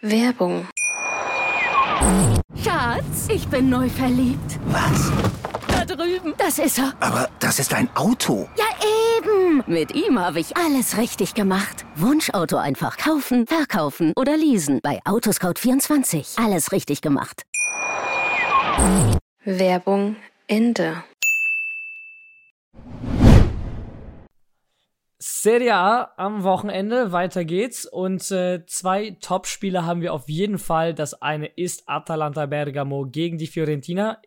Werbung, Schatz, ich bin neu verliebt. Was? Da drüben. Das ist er. Aber das ist ein Auto. Ja, eben. Mit ihm habe ich alles richtig gemacht. Wunschauto einfach kaufen, verkaufen oder leasen. Bei Autoscout24. Alles richtig gemacht. Werbung, Ende. Serie A am Wochenende, weiter geht's. Und äh, zwei Top-Spiele haben wir auf jeden Fall. Das eine ist Atalanta Bergamo gegen die Fiorentina.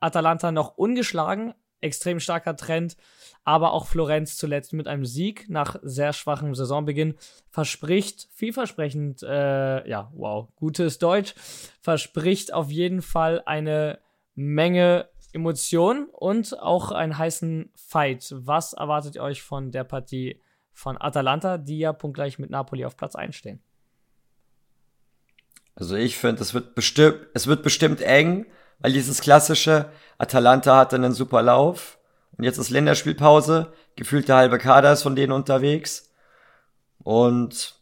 Atalanta noch ungeschlagen, extrem starker Trend, aber auch Florenz zuletzt mit einem Sieg nach sehr schwachem Saisonbeginn verspricht, vielversprechend, äh, ja, wow, gutes Deutsch, verspricht auf jeden Fall eine Menge Emotionen und auch einen heißen Fight. Was erwartet ihr euch von der Partie von Atalanta, die ja punktgleich mit Napoli auf Platz 1 stehen? Also ich finde, es wird bestimmt, es wird bestimmt eng, weil dieses klassische Atalanta hatte einen super Lauf und jetzt ist Länderspielpause, gefühlt der halbe Kader ist von denen unterwegs und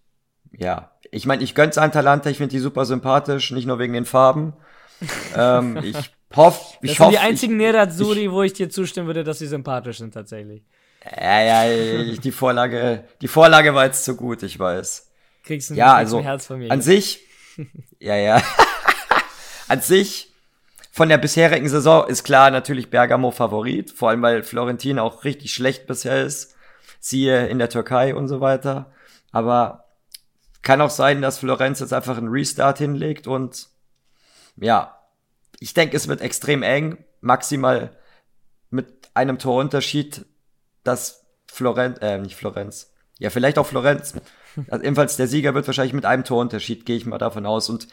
ja, ich meine, ich gönn's Atalanta, ich finde die super sympathisch, nicht nur wegen den Farben. ähm, ich hoffe, Das ich sind hoffe, die einzigen Nerazzurri, wo ich dir zustimmen würde, dass sie sympathisch sind tatsächlich. ja, ja, die Vorlage, die Vorlage war jetzt zu gut, ich weiß. Kriegst du Ja, also ein Herz von mir. an sich, ja, ja, an sich von der bisherigen Saison ist klar natürlich Bergamo Favorit, vor allem weil Florentin auch richtig schlecht bisher ist, siehe in der Türkei und so weiter. Aber kann auch sein, dass Florenz jetzt einfach einen Restart hinlegt und ja, ich denke, es wird extrem eng, maximal mit einem Torunterschied, dass Florenz, äh, nicht Florenz, ja, vielleicht auch Florenz. Also ebenfalls der Sieger wird wahrscheinlich mit einem Torunterschied, gehe ich mal davon aus. Und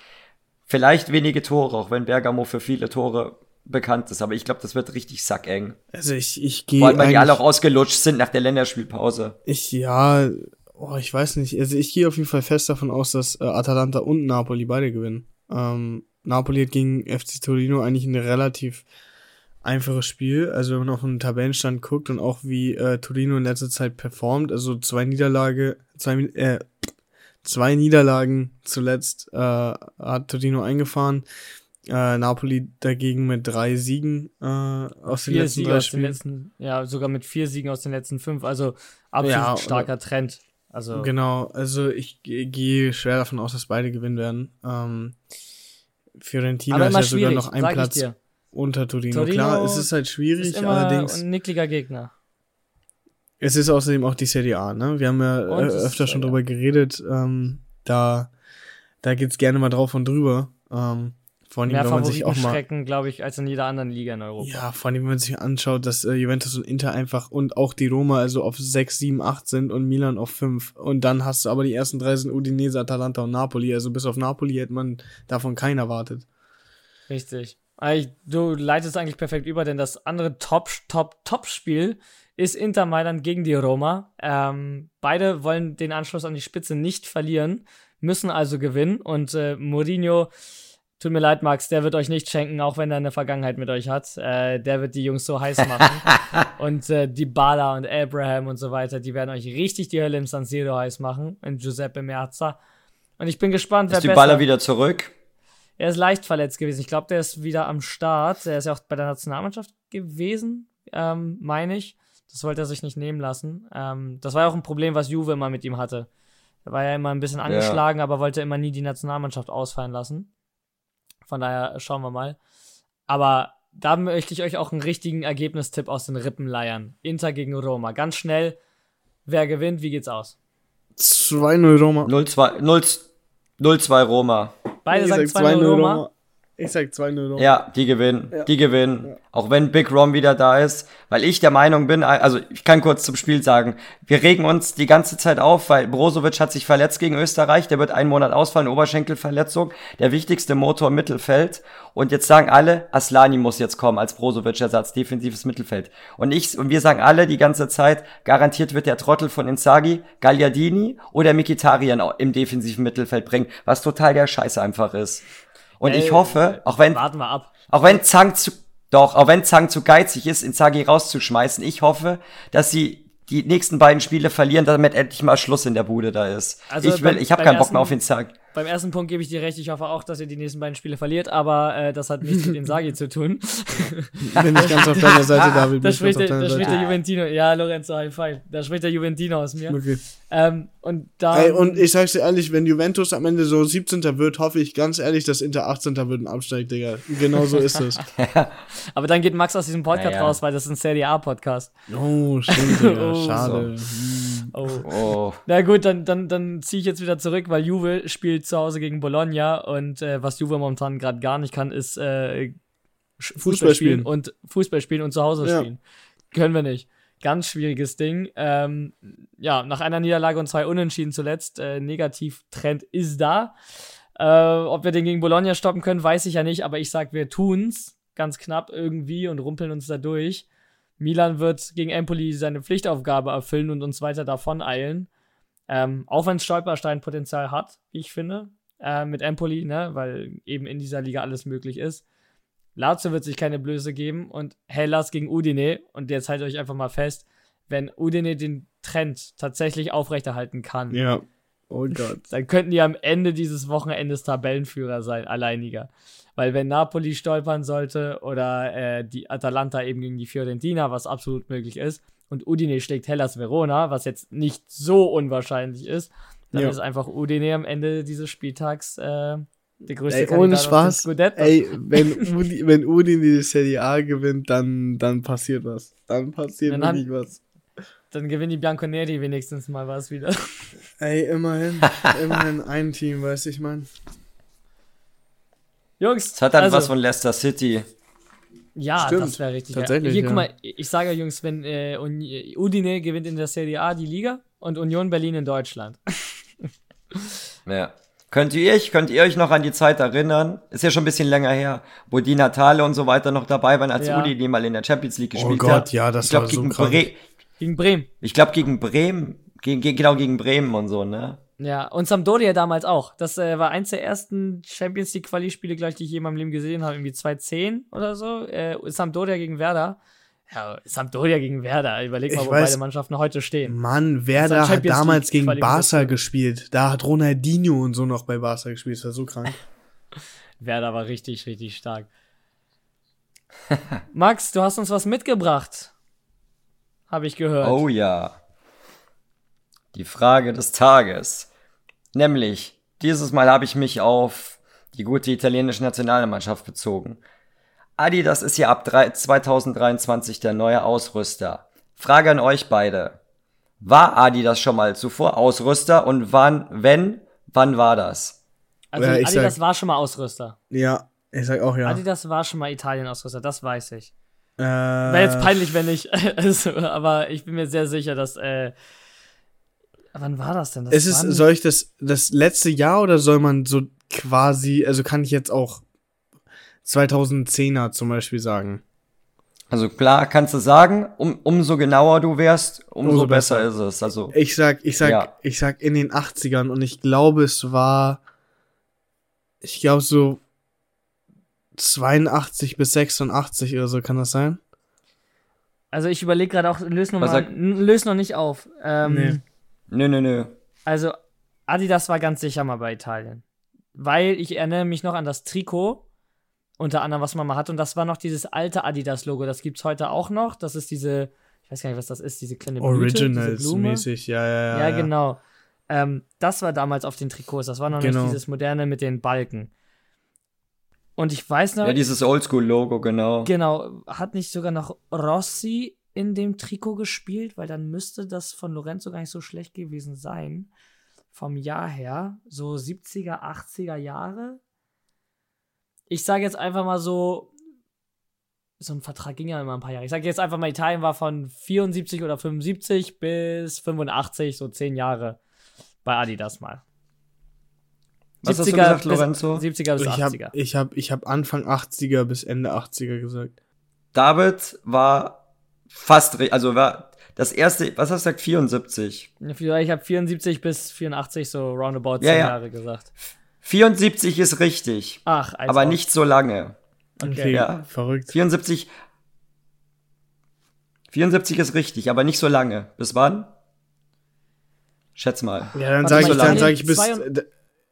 vielleicht wenige Tore, auch wenn Bergamo für viele Tore bekannt ist. Aber ich glaube, das wird richtig sackeng. Also ich, ich gehe Vor allem, weil die alle auch ausgelutscht sind nach der Länderspielpause. Ich, ja, oh, ich weiß nicht. Also ich gehe auf jeden Fall fest davon aus, dass äh, Atalanta und Napoli beide gewinnen. Ähm, Napoli hat gegen FC Torino eigentlich ein relativ einfaches Spiel. Also wenn man auf den Tabellenstand guckt und auch wie äh, Torino in letzter Zeit performt, also zwei Niederlage, zwei, äh, zwei Niederlagen zuletzt äh, hat Torino eingefahren. Äh, Napoli dagegen mit drei Siegen äh, aus den letzten Siege drei Spielen. letzten, ja, sogar mit vier Siegen aus den letzten fünf. Also absolut Ja, starker Trend. Also Genau, also ich ge- gehe schwer davon aus, dass beide gewinnen werden. Ähm, Fiorentina ist ja sogar noch ein Platz unter Torino. Torino Klar, es ist halt schwierig, Ist allerdings. ein nickliger Gegner. Es ist außerdem auch die Serie A, ne? Wir haben ja Und äh, öfter schon drüber geredet. Ähm, da da geht's gerne mal drauf und drüber. Ähm, vor allem, Mehr wenn man sich auch mal. schrecken, glaube ich, als in jeder anderen Liga in Europa. Ja, vor allem, wenn man sich anschaut, dass äh, Juventus und Inter einfach und auch die Roma also auf 6, 7, 8 sind und Milan auf 5. Und dann hast du aber die ersten drei sind Udinese, Atalanta und Napoli. Also bis auf Napoli hätte man davon keinen erwartet. Richtig. Du leitest eigentlich perfekt über, denn das andere Top, Top, Top-Spiel ist Inter Mailand gegen die Roma. Ähm, beide wollen den Anschluss an die Spitze nicht verlieren, müssen also gewinnen. Und äh, Mourinho, tut mir leid, Max, der wird euch nicht schenken, auch wenn er eine Vergangenheit mit euch hat. Äh, der wird die Jungs so heiß machen. und äh, die Bala und Abraham und so weiter, die werden euch richtig die Hölle im San Siro heiß machen. In Giuseppe Meazza. Und ich bin gespannt, wer Ist die besser Baller wieder zurück? Er ist leicht verletzt gewesen. Ich glaube, der ist wieder am Start. Er ist ja auch bei der Nationalmannschaft gewesen, ähm, meine ich. Das wollte er sich nicht nehmen lassen. Ähm, das war ja auch ein Problem, was Juve immer mit ihm hatte. Er war ja immer ein bisschen angeschlagen, aber wollte immer nie die Nationalmannschaft ausfallen lassen. Von daher schauen wir mal. Aber da möchte ich euch auch einen richtigen Ergebnistipp aus den Rippen leiern. Inter gegen Roma. Ganz schnell. Wer gewinnt? Wie geht's aus? 2-0 Roma. 0-2 0 0-2 Roma. Beide ich sagen sag 2-0 Roma. Ich sag 2-0 Roma. Ja, die gewinnen. Ja. Die gewinnen. Auch wenn Big Rom wieder da ist. Weil ich der Meinung bin, also ich kann kurz zum Spiel sagen, wir regen uns die ganze Zeit auf, weil Brozovic hat sich verletzt gegen Österreich. Der wird einen Monat ausfallen, Oberschenkelverletzung. Der wichtigste Motor im Mittelfeld. Und jetzt sagen alle, Aslani muss jetzt kommen als Brozovic-Ersatz, defensives Mittelfeld. Und ich, und wir sagen alle die ganze Zeit, garantiert wird der Trottel von Inzaghi, Gagliardini oder Mikitarian im defensiven Mittelfeld bringen, was total der Scheiß einfach ist. Und ich Ey, hoffe, auch wenn, Warten wir ab. auch wenn Zang zu, doch, auch wenn Zang zu geizig ist, Inzaghi rauszuschmeißen, ich hoffe, dass sie die nächsten beiden Spiele verlieren, damit endlich mal Schluss in der Bude da ist. Also ich will, beim- ich habe keinen Bock mehr auf Inzaghi. Beim ersten Punkt gebe ich dir recht. Ich hoffe auch, dass ihr die nächsten beiden Spiele verliert, aber äh, das hat nichts mit Insagi zu tun. Bin ich ganz auf deiner Seite, David. Bin Da ich ganz spricht, auf der, deiner da spricht Seite. der Juventino. Ja, Lorenzo, High Five. Da spricht der Juventino aus mir. Okay. Ähm, und da. Ey, und ich sag's dir ehrlich, wenn Juventus am Ende so 17. wird, hoffe ich ganz ehrlich, dass Inter 18. wird und absteigt, Digga. Genau so ist es. aber dann geht Max aus diesem Podcast Naja. raus, weil das ist ein Serie A-Podcast. Oh, stimmt, Digga. Oh, Schade. Oh. Oh. Na gut, dann, dann, dann ziehe ich jetzt wieder zurück, weil Juve spielt zu Hause gegen Bologna und äh, was Juve momentan gerade gar nicht kann, ist äh, Fußball Fußball spielen spielen. und Fußball spielen und zu Hause Ja. spielen. Können wir nicht. Ganz schwieriges Ding. Ähm, ja, nach einer Niederlage und zwei Unentschieden zuletzt, äh, Negativtrend ist da. Äh, ob wir den gegen Bologna stoppen können, weiß ich ja nicht, aber ich sag, wir tun's ganz knapp irgendwie und rumpeln uns da durch. Milan wird gegen Empoli seine Pflichtaufgabe erfüllen und uns weiter davon eilen. Ähm, auch wenn Stolperstein Potenzial hat, wie ich finde, äh, mit Empoli, ne, weil eben in dieser Liga alles möglich ist. Lazio wird sich keine Blöße geben und Hellas gegen Udine. Und jetzt haltet euch einfach mal fest, wenn Udine den Trend tatsächlich aufrechterhalten kann, Ja. Oh Gott. dann könnten die am Ende dieses Wochenendes Tabellenführer sein, alleiniger. Weil wenn Napoli stolpern sollte oder äh, die Atalanta eben gegen die Fiorentina, was absolut möglich ist, und Udine schlägt Hellas Verona, was jetzt nicht so unwahrscheinlich ist, dann Ja. ist einfach Udine am Ende dieses Spieltags äh, der größte Ey, Kandidat ohne Spaß. Ey, wenn Udi, wenn Udin die Serie A gewinnt, dann, dann passiert was. Dann passiert Dann wirklich was. Dann gewinnen die Bianconeri wenigstens mal was wieder. Ey, immerhin. immerhin ein Team, weißt du, ich mein. Jungs, Das hat dann also, was von Leicester City. Ja, Stimmt, das wäre richtig. tatsächlich, Hier, ja. guck mal, ich sage ja, Jungs, wenn äh, Udine gewinnt in der Serie A die Liga und Union Berlin in Deutschland. Ja. Könnt ihr euch, könnt ihr euch noch an die Zeit erinnern? Ist ja schon ein bisschen länger her, wo die Natale und so weiter noch dabei waren, als Ja. Udi die mal in der Champions League gespielt Gott, hat. ja, das ich glaub, war so gegen krank. Bre Gegen Bremen. Ich glaube gegen Bremen, gegen, genau gegen Bremen und so, ne? Ja, und Sampdoria damals auch. Das äh, war eins der ersten Champions League Quali-Spiele, gleich, die ich je in meinem Leben gesehen habe. Irgendwie 2010 oder so. Äh, Sampdoria gegen Werder. Ja, Sampdoria gegen Werder. Überleg mal, Ich wo weiß- beide Mannschaften heute stehen. Mann, Werder hat damals gegen. Barca gespielt. Da hat Ronaldinho und so noch bei Barca gespielt. Das war so krank. Werder war richtig, richtig stark. Max, du hast uns was mitgebracht. Habe ich gehört. Oh ja. Die Frage des Tages. Nämlich, dieses Mal habe ich mich auf die gute italienische Nationalmannschaft bezogen. Adidas ist ja ab drei- 2023 der neue Ausrüster. Frage an euch beide. War Adidas schon mal zuvor Ausrüster und wann, wenn, wann war das? also Ja, ich Adidas sag- war schon mal Ausrüster. Ja, ich sag auch ja. Adidas war schon mal Italien-Ausrüster, das weiß ich. äh, Wäre jetzt peinlich, wenn nicht. also, aber ich bin mir sehr sicher, dass. Äh, wann war das denn? Das Es ist, soll ich das, das letzte Jahr oder soll man so quasi, also kann ich jetzt auch 2010er zum Beispiel sagen? Also klar kannst du sagen, um, umso genauer du wärst, umso, Umso besser. besser. ist es. Also Ich sag, ich sag, Ja. ich sag in den 80ern und ich glaube, es war, ich glaube so 82 bis 86 oder so, kann das sein? Also ich überlege gerade auch, löse noch, mal, löse noch nicht auf. Ähm, Nee. Nö, nö, nö. Also Adidas war ganz sicher mal bei Italien. Weil ich erinnere mich noch an das Trikot, unter anderem, was man mal hatte. Und das war noch dieses alte Adidas-Logo. Das gibt's heute auch noch. Das ist diese, ich weiß gar nicht, was das ist, diese kleine Blüte, diese Blume. Originals-mäßig, ja, ja, ja. Ja, genau. Ähm, das war damals auf den Trikots. Das war noch Genau. nicht dieses moderne mit den Balken. Und ich weiß noch, Ja, dieses Oldschool-Logo, genau. genau, hat nicht sogar noch Rossi in dem Trikot gespielt, weil dann müsste das von Lorenzo gar nicht so schlecht gewesen sein. Vom Jahr her. So 70er, 80er Jahre. Ich sage jetzt einfach mal so. So ein Vertrag ging ja immer ein paar Jahre. Ich sage jetzt einfach mal, Italien war von 74 oder 75 bis 85, so 10 Jahre bei Adidas mal. Was hast du gesagt, bis, Lorenzo? 70er bis Ich 80er. habe ich hab, ich hab Anfang 80er bis Ende 80er gesagt. David war fast, also war das erste, was hast du gesagt, 74. Ja, Ich habe 74 bis 84, so roundabout 10 Ja, ja. Jahre gesagt. 74 ist richtig, Ach, als aber nicht so lange. Okay. Ja. verrückt. 74, 74 ist richtig, aber nicht so lange. Bis wann? Schätz mal. Ja, dann sage ich, dann Italien sag ich bis,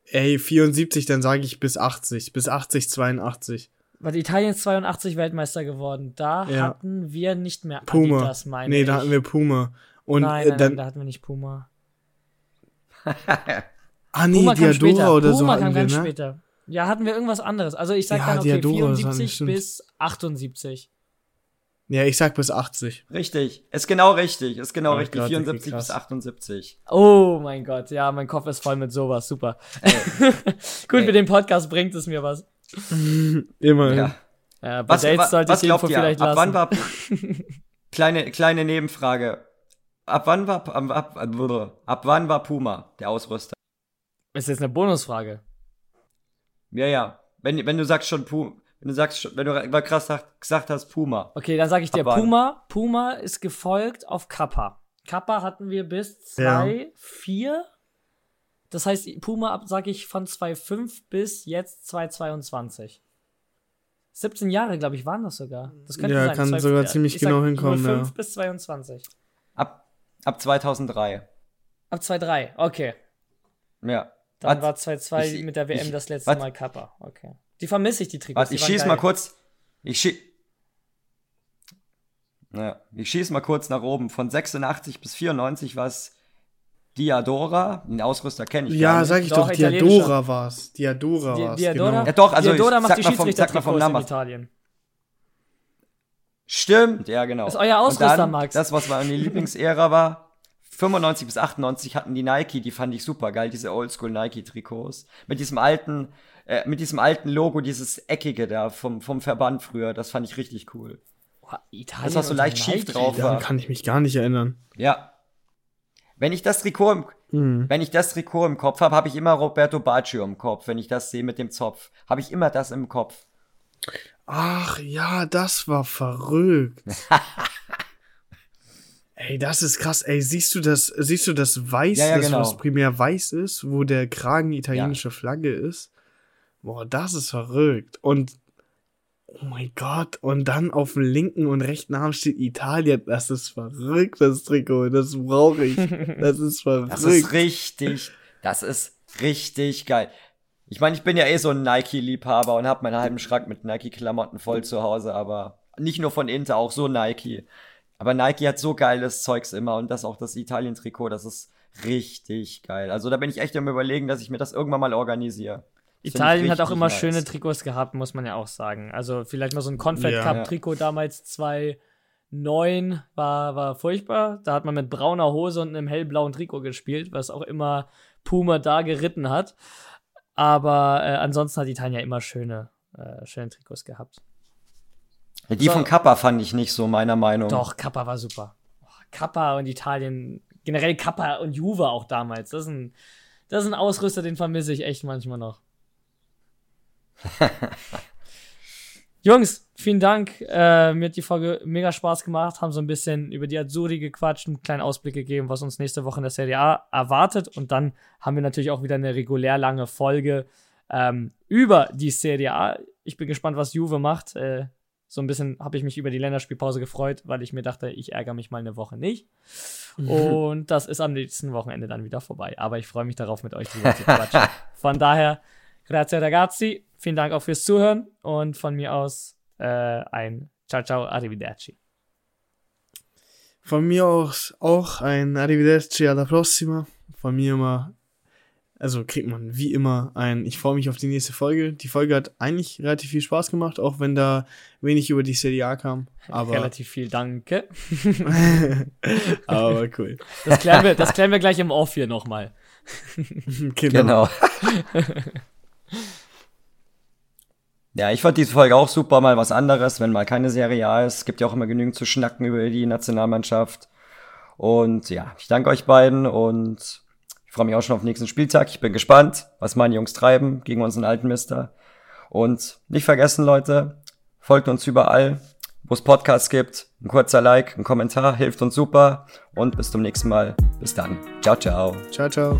ey, 74, dann sage ich bis 80, bis 80, 82. Warte, Italien ist 82 Weltmeister geworden. Da Ja. hatten wir nicht mehr Puma. Adidas, meine nee, ich. da hatten wir Puma. Und nein, äh, nein, dann, nein, da hatten wir nicht Puma. ah nee, Puma kam Diadora später. oder Puma so kam hatten wir, ganz ne? später. Ja, hatten wir irgendwas anderes. Also ich sag Ja, dann, okay, Diadora, das war 74 nicht, stimmt. bis 78. Ja, ich sag bis 80. Richtig, ist genau richtig, ist genau Oh richtig. Gott, okay, 74 krass. bis 78. Oh mein Gott, ja, mein Kopf ist voll mit sowas. Super. Gut, Ey. mit dem Podcast bringt es mir was. Immerhin. Ja. Ja, bei Was, Dates wa, sollte was ich ihr? vielleicht Ab lassen. wann war kleine kleine Nebenfrage? Ab wann war ab, ab, ab, ab wann war Puma der Ausrüster? ist jetzt eine Bonusfrage. Ja, ja. Wenn, wenn du sagst schon Puma, wenn du sagst schon, wenn du krass sagt, gesagt hast Puma. Okay, dann sage ich dir? Puma. Puma ist gefolgt auf Kappa. Kappa hatten wir bis Ja. 2,4. Das heißt, Puma ab, sage ich, von 2,5 bis jetzt 2,22. 17 Jahre, glaube ich, waren das sogar. Das könnte Ja, sein. kann 2,5, sogar ja. ziemlich Ich sag genau hinkommen, 05 ja. bis 22. Ab ab 2003. Ab 2,3, okay. Ja. Dann Wart- war 2,2 ich- mit der WM ich- das letzte wart- Mal Kappa. Okay. Die vermisse ich, die Trikots. Warte, ich schieß geil. mal kurz. Ich schieß. Ja, ich schieß mal kurz nach oben. Von 86 bis 94 war es Diadora. Den Ausrüster kenne ich gar Ja, nicht. sag ich Doch, doch. Diadora war's. Diadora Di war's, Diadora? genau. Ja, doch, also Diadora ich macht sag die mal vom- sag mal vom Schiedsrichtertrikots in Namen. Italien. Stimmt, ja, genau. Ist euer Ausrüster, dann, Max. Das, was meine Lieblingsära war, 95 bis 98 hatten die Nike, die fand ich super geil, diese Oldschool Nike-Trikots. Mit diesem alten, äh, mit diesem alten Logo, dieses eckige da vom, vom Verband früher, das fand ich richtig cool. Boah, Italien Das, was so leicht schief Nike. drauf Daran war. kann ich mich gar nicht erinnern. Ja. Wenn ich das Trikot im, Hm. wenn ich das Trikot im Kopf habe, habe ich immer Roberto Baggio im Kopf. Wenn ich das sehe mit dem Zopf, habe ich immer das im Kopf. Ach ja, das war verrückt. Ey, das ist krass. Ey, siehst du das, siehst du das Weiß, Ja, ja, das genau. was primär weiß ist, wo der Kragen italienische Flagge ist? Boah, das ist verrückt. Und oh mein Gott, und dann auf dem linken und rechten Arm steht Italien. Das ist verrückt, das Trikot. Das brauche ich. Das ist verrückt. Das ist richtig, das ist richtig geil. Ich meine, ich bin ja eh so ein Nike-Liebhaber und habe meinen halben Schrank mit Nike-Klamotten voll zu Hause, aber nicht nur von Inter, auch so Nike. Aber Nike hat so geiles Zeugs immer und das auch das Italien-Trikot, das ist richtig geil. Also da bin ich echt am überlegen, dass ich mir das irgendwann mal organisiere. Italien hat auch immer nice. schöne Trikots gehabt, muss man ja auch sagen. Also vielleicht mal so ein Confed Ja. Cup Trikot damals 2009 war, war furchtbar. Da hat man mit brauner Hose und einem hellblauen Trikot gespielt, was auch immer Puma da geritten hat. Aber äh, ansonsten hat Italien ja immer schöne, äh, schöne Trikots gehabt. Die So. von Kappa fand ich nicht so, meiner Meinung. Doch, Kappa war super. Oh, Kappa und Italien, generell Kappa und Juve auch damals. Das ist ein, das ist ein Ausrüster, den vermisse ich echt manchmal noch. Jungs, vielen Dank. Äh, mir hat die Folge mega Spaß gemacht. Haben so ein bisschen über die Azzurri gequatscht, einen kleinen Ausblick gegeben, was uns nächste Woche in der Serie A erwartet. Und dann haben wir natürlich auch wieder eine regulär lange Folge ähm, über die Serie A. Ich bin gespannt, was Juve macht. Äh, so ein bisschen habe ich mich über die Länderspielpause gefreut, weil ich mir dachte, ich ärgere mich mal eine Woche nicht. Und das ist am nächsten Wochenende dann wieder vorbei. Aber ich freue mich darauf, mit euch drüber zu quatschen. Von daher, grazie ragazzi. Vielen Dank auch fürs Zuhören. Und von mir aus äh, ein Ciao, ciao, arrivederci. Von mir aus auch ein Arrivederci alla prossima. Von mir immer, also kriegt man wie immer ein, ich freue mich auf die nächste Folge. Die Folge hat eigentlich relativ viel Spaß gemacht, auch wenn da wenig über die Serie A kam. Aber, Relativ viel Danke. aber cool. Das klären wir, das klären wir gleich im Off hier nochmal. Genau. ja, ich fand diese Folge auch super, mal was anderes, wenn mal keine Serie A ist. Es gibt ja auch immer genügend zu schnacken über die Nationalmannschaft. Und ja, ich danke euch beiden und ich freue mich auch schon auf den nächsten Spieltag. Ich bin gespannt, was meine Jungs treiben gegen unseren alten Mister. Und nicht vergessen, Leute, folgt uns überall, wo es Podcasts gibt. Ein kurzer Like, ein Kommentar hilft uns super. Und bis zum nächsten Mal. Bis dann. Ciao, ciao. Ciao, ciao.